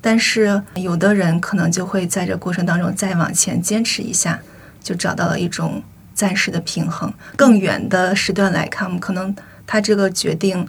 B: 但是有的人可能就会在这过程当中再往前坚持一下，就找到了一种暂时的平衡。更远的时段来看，可能他这个决定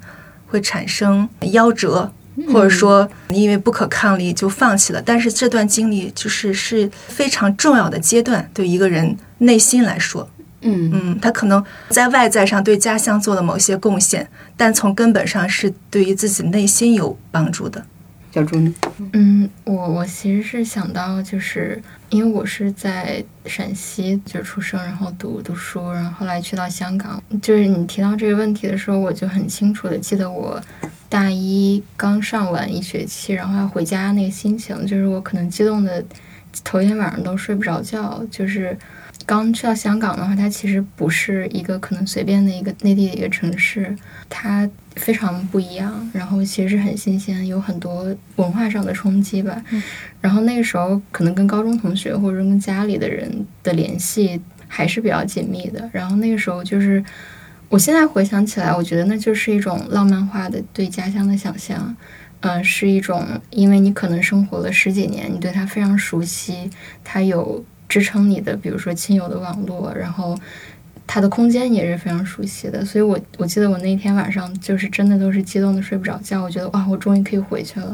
B: 会产生夭折。或者说你因为不可抗力就放弃了，但是这段经历就是是非常重要的阶段，对一个人内心来说，
D: 嗯
B: 嗯，他可能在外在上对家乡做了某些贡献，但从根本上是对于自己内心有帮助的。
D: 小朱呢？
C: 嗯，我我其实是想到，就是因为我是在陕西就出生，然后读读书，然后后来去到香港。就是你提到这个问题的时候，我就很清楚的记得我。大一刚上完一学期，然后要回家那个心情，就是我可能激动的头一天晚上都睡不着觉。就是刚去到香港的话，它其实不是一个可能随便的一个内地的一个城市，它非常不一样。然后其实是很新鲜，有很多文化上的冲击吧。然后那个时候可能跟高中同学或者跟家里的人的联系还是比较紧密的。然后那个时候就是。我现在回想起来，我觉得那就是一种浪漫化的对家乡的想象，嗯，是一种因为你可能生活了十几年，你对它非常熟悉，它有支撑你的，比如说亲友的网络，然后它的空间也是非常熟悉的，所以我我记得我那天晚上就是真的都是激动的睡不着觉，我觉得哇，我终于可以回去了。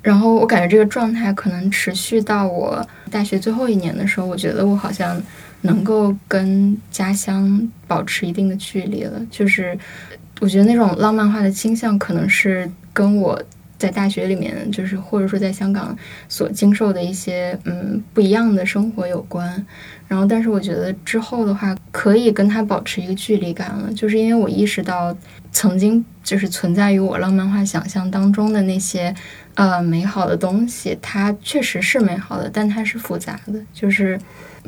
C: 然后我感觉这个状态可能持续到我大学最后一年的时候，我觉得我好像。能够跟家乡保持一定的距离了，就是我觉得那种浪漫化的倾向，可能是跟我在大学里面，就是或者说在香港所经受的一些嗯不一样的生活有关。然后，但是我觉得之后的话，可以跟他保持一个距离感了，就是因为我意识到，曾经就是存在于我浪漫化想象当中的那些呃美好的东西，它确实是美好的，但它是复杂的，就是。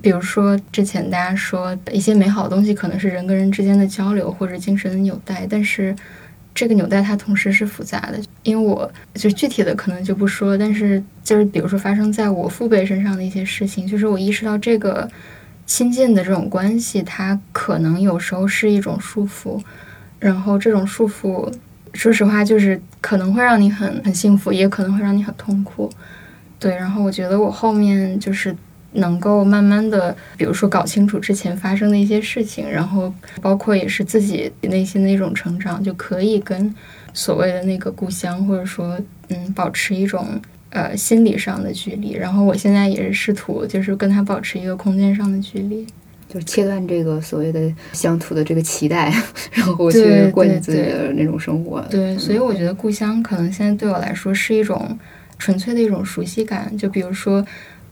C: 比如说，之前大家说一些美好的东西，可能是人跟人之间的交流或者精神纽带，但是这个纽带它同时是复杂的。因为我就具体的可能就不说，但是就是比如说发生在我父辈身上的一些事情，就是我意识到这个亲近的这种关系，它可能有时候是一种束缚，然后这种束缚，说实话就是可能会让你很很幸福，也可能会让你很痛苦。对，然后我觉得我后面就是能够慢慢的，比如说搞清楚之前发生的一些事情，然后包括也是自己内心的一种成长，就可以跟所谓的那个故乡，或者说嗯，保持一种呃心理上的距离。然后我现在也是试图就是跟他保持一个空间上的距离。
D: 就是切断这个所谓的乡土的这个期待，然后去过你自己的那种生活。
C: 对，所以我觉得故乡可能现在对我来说是一种纯粹的一种熟悉感。就比如说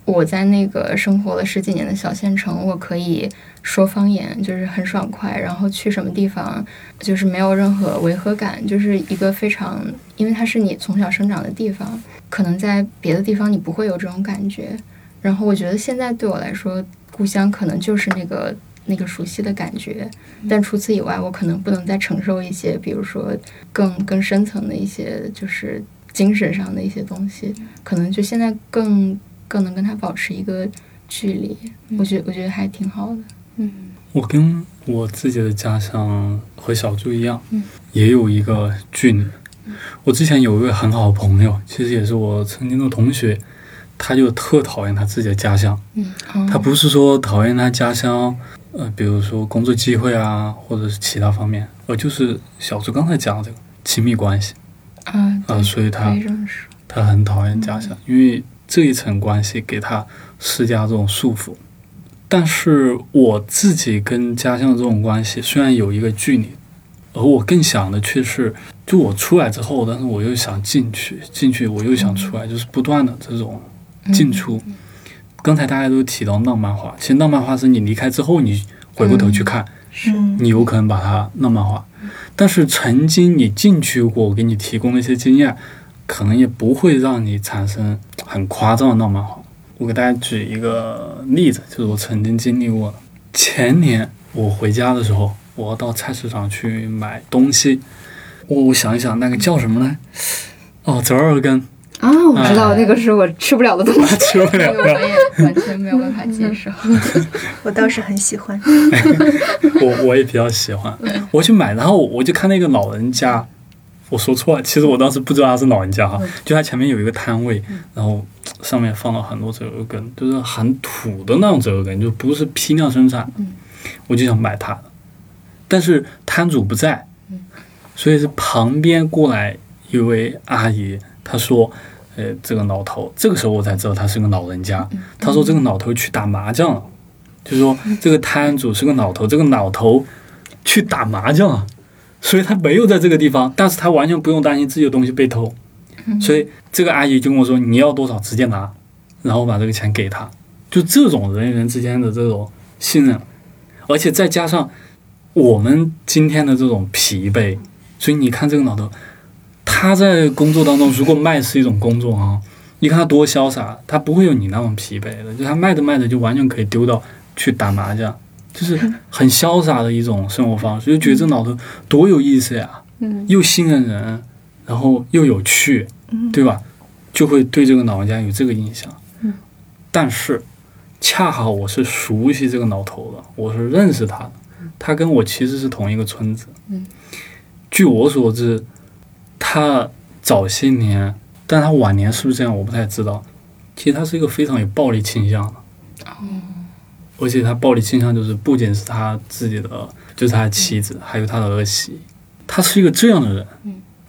C: 我在那个生活了十几年的小县城，我可以说方言，就是很爽快，然后去什么地方就是没有任何违和感，就是一个非常，因为它是你从小生长的地方，可能在别的地方你不会有这种感觉。然后我觉得现在对我来说，故乡可能就是那个那个熟悉的感觉，但除此以外，我可能不能再承受一些，比如说更更深层的一些，就是精神上的一些东西，可能就现在更更能跟他保持一个距离。我觉得我觉得还挺好的。
D: 嗯
A: 我跟我自己的家乡和小猪一样，
C: 嗯
A: 也有一个距离。我之前有一位很好的朋友，其实也是我曾经的同学，他就特讨厌他自己的家乡。
C: 嗯，
A: 他不是说讨厌他家乡，呃，比如说工作机会啊，或者是其他方面，而就是小猪刚才讲的这个亲密关系
C: 啊
A: 啊、所以他
C: 这么说。
A: 他很讨厌家乡，因为这一层关系给他施加这种束缚。但是我自己跟家乡的这种关系虽然有一个距离，而我更想的却是，就我出来之后，但是我又想进去，进去我又想出来，就是不断的这种进出。刚才大家都提到浪漫化，其实浪漫化是你离开之后，你回过头去看，
B: 嗯
A: 你有可能把它浪漫化，但是曾经你进去过，我给你提供了一些经验，可能也不会让你产生很夸张的浪漫化。我给大家举一个例子，就是我曾经经历过的。前年我回家的时候，我要到菜市场去买东西，我我想一想，那个叫什么呢？哦，折耳根，
D: 啊，我知道那个是我吃不了的东西。
A: 吃不了
C: 完全没有办法接受。
B: 我倒是很喜欢。
A: 我我也比较喜欢。我去买，然后我就看那个老人家，我说错了，其实我当时不知道他是老人家哈，就他前面有一个摊位，然后上面放了很多折耳根，就是很土的那种折耳根，就不是批量生产的。我就想买它，但是摊主不在，所以是旁边过来一位阿姨，她说。呃，这个老头，这个时候我才知道他是个老人家。她说这个老头去打麻将了，就是说这个摊主是个老头，这个老头去打麻将啊，所以他没有在这个地方，但是他完全不用担心自己的东西被偷，所以这个阿姨就跟我说你要多少直接拿，然后我把这个钱给他，就这种人与人之间的这种信任，而且再加上我们今天的这种疲惫，所以你看这个老头，他在工作当中如果卖是一种工作啊。你看他多潇洒，他不会有你那么疲惫的，就他卖着卖着就完全可以丢到去打麻将，就是很潇洒的一种生活方式，就觉得这老头多有意思呀，
D: 嗯
A: 又信任人，然后又有趣，对吧？就会对这个老人家有这个印象。
D: 嗯
A: 但是恰好我是熟悉这个老头的，我是认识他的，他跟我其实是同一个村子。
D: 嗯
A: 据我所知，他早些年，但他晚年是不是这样，我不太知道。其实他是一个非常有暴力倾向的。而且他暴力倾向就是不仅是他自己的，就是他的妻子，还有他的儿媳，他是一个这样的人。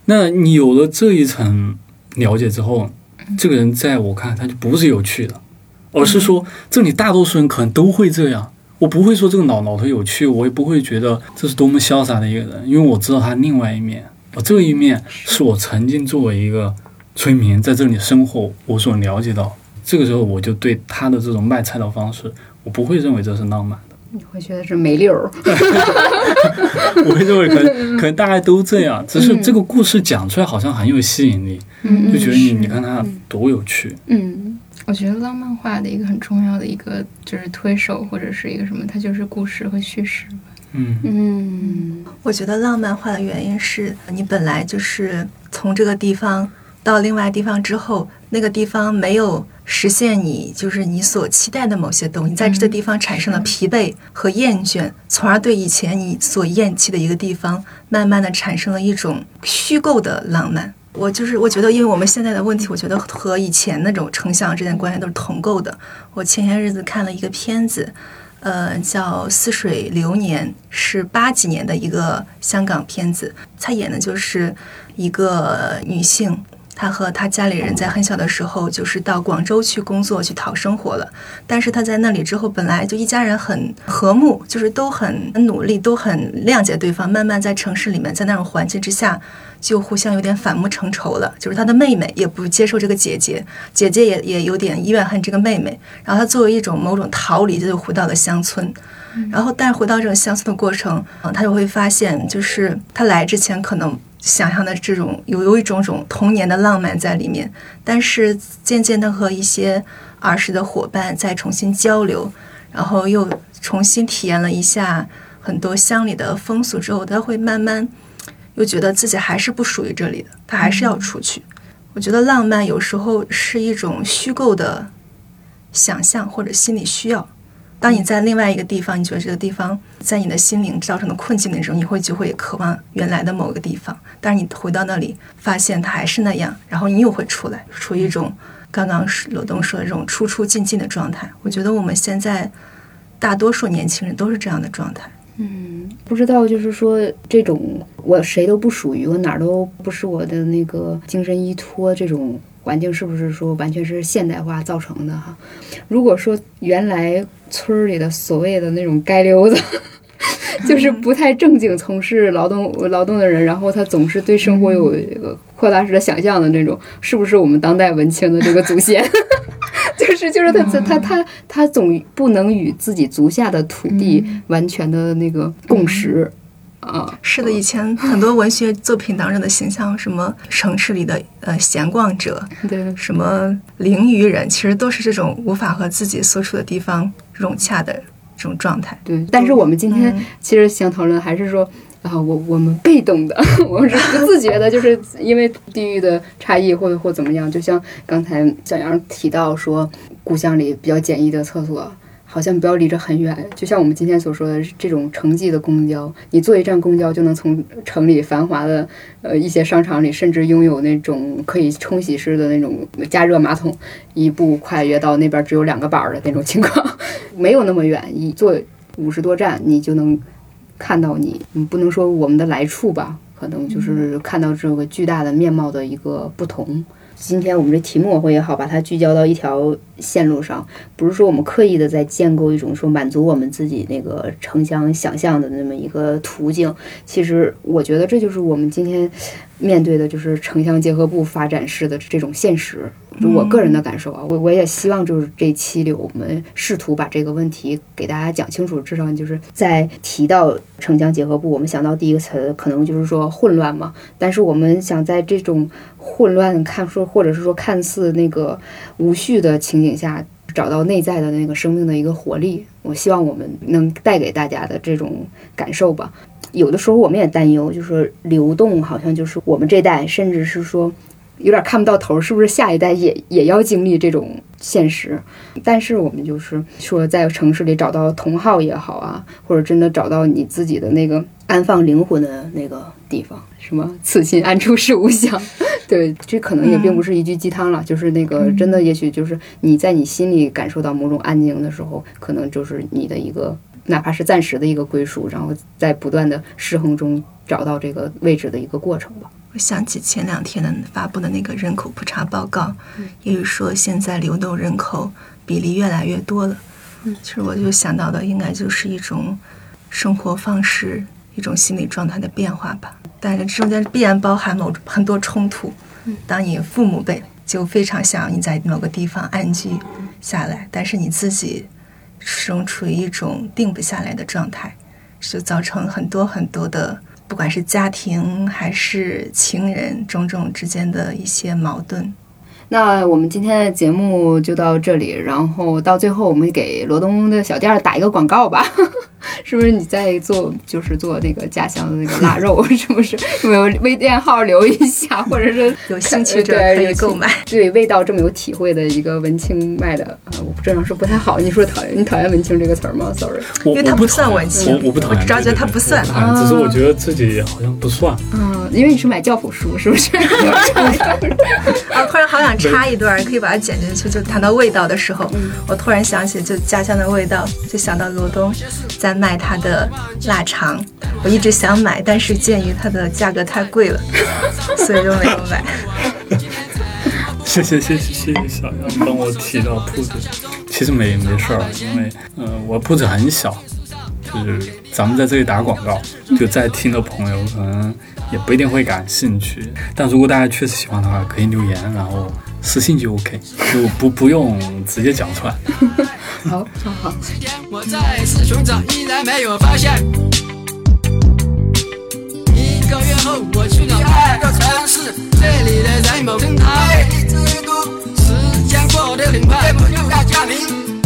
A: 那你有了这一层了解之后，这个人在我看他就不是有趣的，而是说这里大多数人可能都会这样。我不会说这个老老头有趣，我也不会觉得这是多么潇洒的一个人，因为我知道他另外一面。我这一面是我曾经作为一个村民在这里生活，我所了解到。这个时候我就对他的这种卖菜的方式，我不会认为这是浪漫的。
D: 你会觉得是没溜儿。
A: 我会认为可能 可能大家都这样，只是这个故事讲出来好像很有吸引力，
C: 嗯
A: 就觉得你你看它多有趣。
D: 嗯
C: 我觉得浪漫化的一个很重要的一个就是推手或者是一个什么，它就是故事和叙事。
A: 嗯
D: 嗯
B: 我觉得浪漫化的原因是你本来就是从这个地方到另外地方之后，那个地方没有实现你就是你所期待的某些东西，在这个地方产生了疲惫和厌倦，从而对以前你所厌弃的一个地方，慢慢的产生了一种虚构的浪漫。我就是我觉得，因为我们现在的问题，我觉得和以前那种丞相之间关系都是同构的。我前些日子看了一个片子，呃，叫《似水流年》，是八几年的一个香港片子，他演的就是一个女性。他和他家里人在很小的时候就是到广州去工作去讨生活了，但是他在那里之后本来就一家人很和睦，就是都很努力，都很谅解对方。慢慢在城市里面，在那种环境之下，就互相有点反目成仇了。就是他的妹妹也不接受这个姐姐，姐姐也也有点怨恨这个妹妹。然后他作为一种某种逃离，就回到了乡村。然后但是回到这种乡村的过程，嗯，他就会发现，就是他来之前可能。想象的这种有有一种种童年的浪漫在里面，但是渐渐的和一些儿时的伙伴再重新交流，然后又重新体验了一下很多乡里的风俗之后，他会慢慢又觉得自己还是不属于这里的，他还是要出去。我觉得浪漫有时候是一种虚构的想象或者心理需要。当你在另外一个地方，你觉得这个地方在你的心灵造成的困境的时候，你会就会渴望原来的某个地方。但是你回到那里，发现它还是那样，然后你又会出来，处于一种刚刚罗东说的这种出出进进的状态。我觉得我们现在大多数年轻人都是这样的状态。
D: 嗯，不知道就是说这种我谁都不属于，我哪儿都不是我的那个精神依托这种。环境是不是说完全是现代化造成的哈？如果说原来村里的所谓的那种街溜子，就是不太正经从事劳动劳动的人，然后他总是对生活有一个扩大式的想象的那种，是不是我们当代文青的这个祖先？就是就是他他他他总不能与自己足下的土地完全的那个共识。啊，
B: 是的，以前很多文学作品当中的形象，什么城市里的呃闲逛者，
D: 对，
B: 什么灵鱼人，其实都是这种无法和自己所处的地方融洽的这种状态。
D: 对，但是我们今天其实想讨论，还是说啊，我我们被动的，我们是不自觉的，就是因为地域的差异，或或怎么样。就像刚才小杨提到说，故乡里比较简易的厕所。好像不要离着很远，就像我们今天所说的这种城际的公交，你坐一站公交就能从城里繁华的呃一些商场里，甚至拥有那种可以冲洗式的那种加热马桶，一步跨越到那边只有两个板儿的那种情况，没有那么远，一坐五十多站你就能看到你，嗯不能说我们的来处吧，可能就是看到这个巨大的面貌的一个不同。今天我们这题目会也好，把它聚焦到一条线路上，不是说我们刻意的在建构一种说满足我们自己那个城乡想象的那么一个途径。其实我觉得这就是我们今天面对的，就是城乡结合部发展式的这种现实。就我个人的感受啊，我我也希望就是这期里我们试图把这个问题给大家讲清楚。至少就是在提到城乡结合部，我们想到第一个词可能就是说混乱嘛。但是我们想在这种混乱看说，或者是说看似那个无序的情景下，找到内在的那个生命的一个活力。我希望我们能带给大家的这种感受吧。有的时候我们也担忧，就是流动好像就是我们这代，甚至是说。有点看不到头，是不是下一代也也要经历这种现实？但是我们就是说，在城市里找到同好也好啊，或者真的找到你自己的那个安放灵魂的那个地方，什么“此心安处是吾乡”，对，这可能也并不是一句鸡汤了，就是那个真的，也许就是你在你心里感受到某种安宁的时候，可能就是你的一个，哪怕是暂时的一个归属，然后在不断的失衡中找到这个位置的一个过程吧。
B: 我想起前两天的发布的那个人口普查报告，也就是说现在流动人口比例越来越多了。嗯其实我就想到的应该就是一种生活方式、一种心理状态的变化吧。但是中间必然包含某很多冲突。当你父母辈就非常想你在某个地方安居下来，但是你自己始终处于一种定不下来的状态，就造成很多很多的。不管是家庭还是情人，种种之间的一些矛盾。
D: 那我们今天的节目就到这里，然后到最后我们给罗东的小店打一个广告吧。是不是你在做就是做那个家乡的那个腊肉？是不是有没有微店号留一下，或者是
B: 有兴趣者
D: 对
B: 可以购买。
D: 对味道这么有体会的一个文青卖的，呃，我这样说不太好。你说讨厌你讨厌文青这个词儿吗？Sorry。
B: 因为他不算文青
A: 我我不讨厌，
B: 我主要觉得它
A: 对对对
B: 不算
A: 只是我觉得自己好像不算。
D: 嗯，因为你是买教辅书，是不是？
B: 啊，突然好想插一段，可以把它剪进去。就谈到味道的时候，我突然想起就家乡的味道，就想到罗东在卖他的腊肠，我一直想买，但是鉴于它的价格太贵了，所以就没有买。
A: 谢谢谢谢谢谢小杨帮我提到铺子，其实没没事儿，因为呃我铺子很小，就是咱们在这里打广告，就在听的朋友可能也不一定会感兴趣，但如果大家确实喜欢的话，可以留言，然后私信就 OK，就不不用直接讲出来。
D: 好，好。好。
E: 我再次寻找，依然没有发现。一个月后，我去了第二个城市，这里的人某正态，时间过得很快，我又要降临。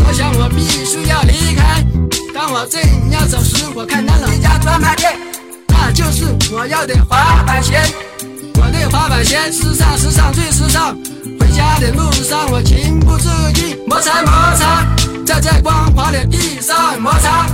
E: 我想我必须要离开。当我正要走时，我看到了一家专卖店，那就是我要的滑板鞋。我的滑板鞋时尚，时尚最时尚。家的路上，我情不自禁摩擦摩擦，在这光滑的地上摩擦。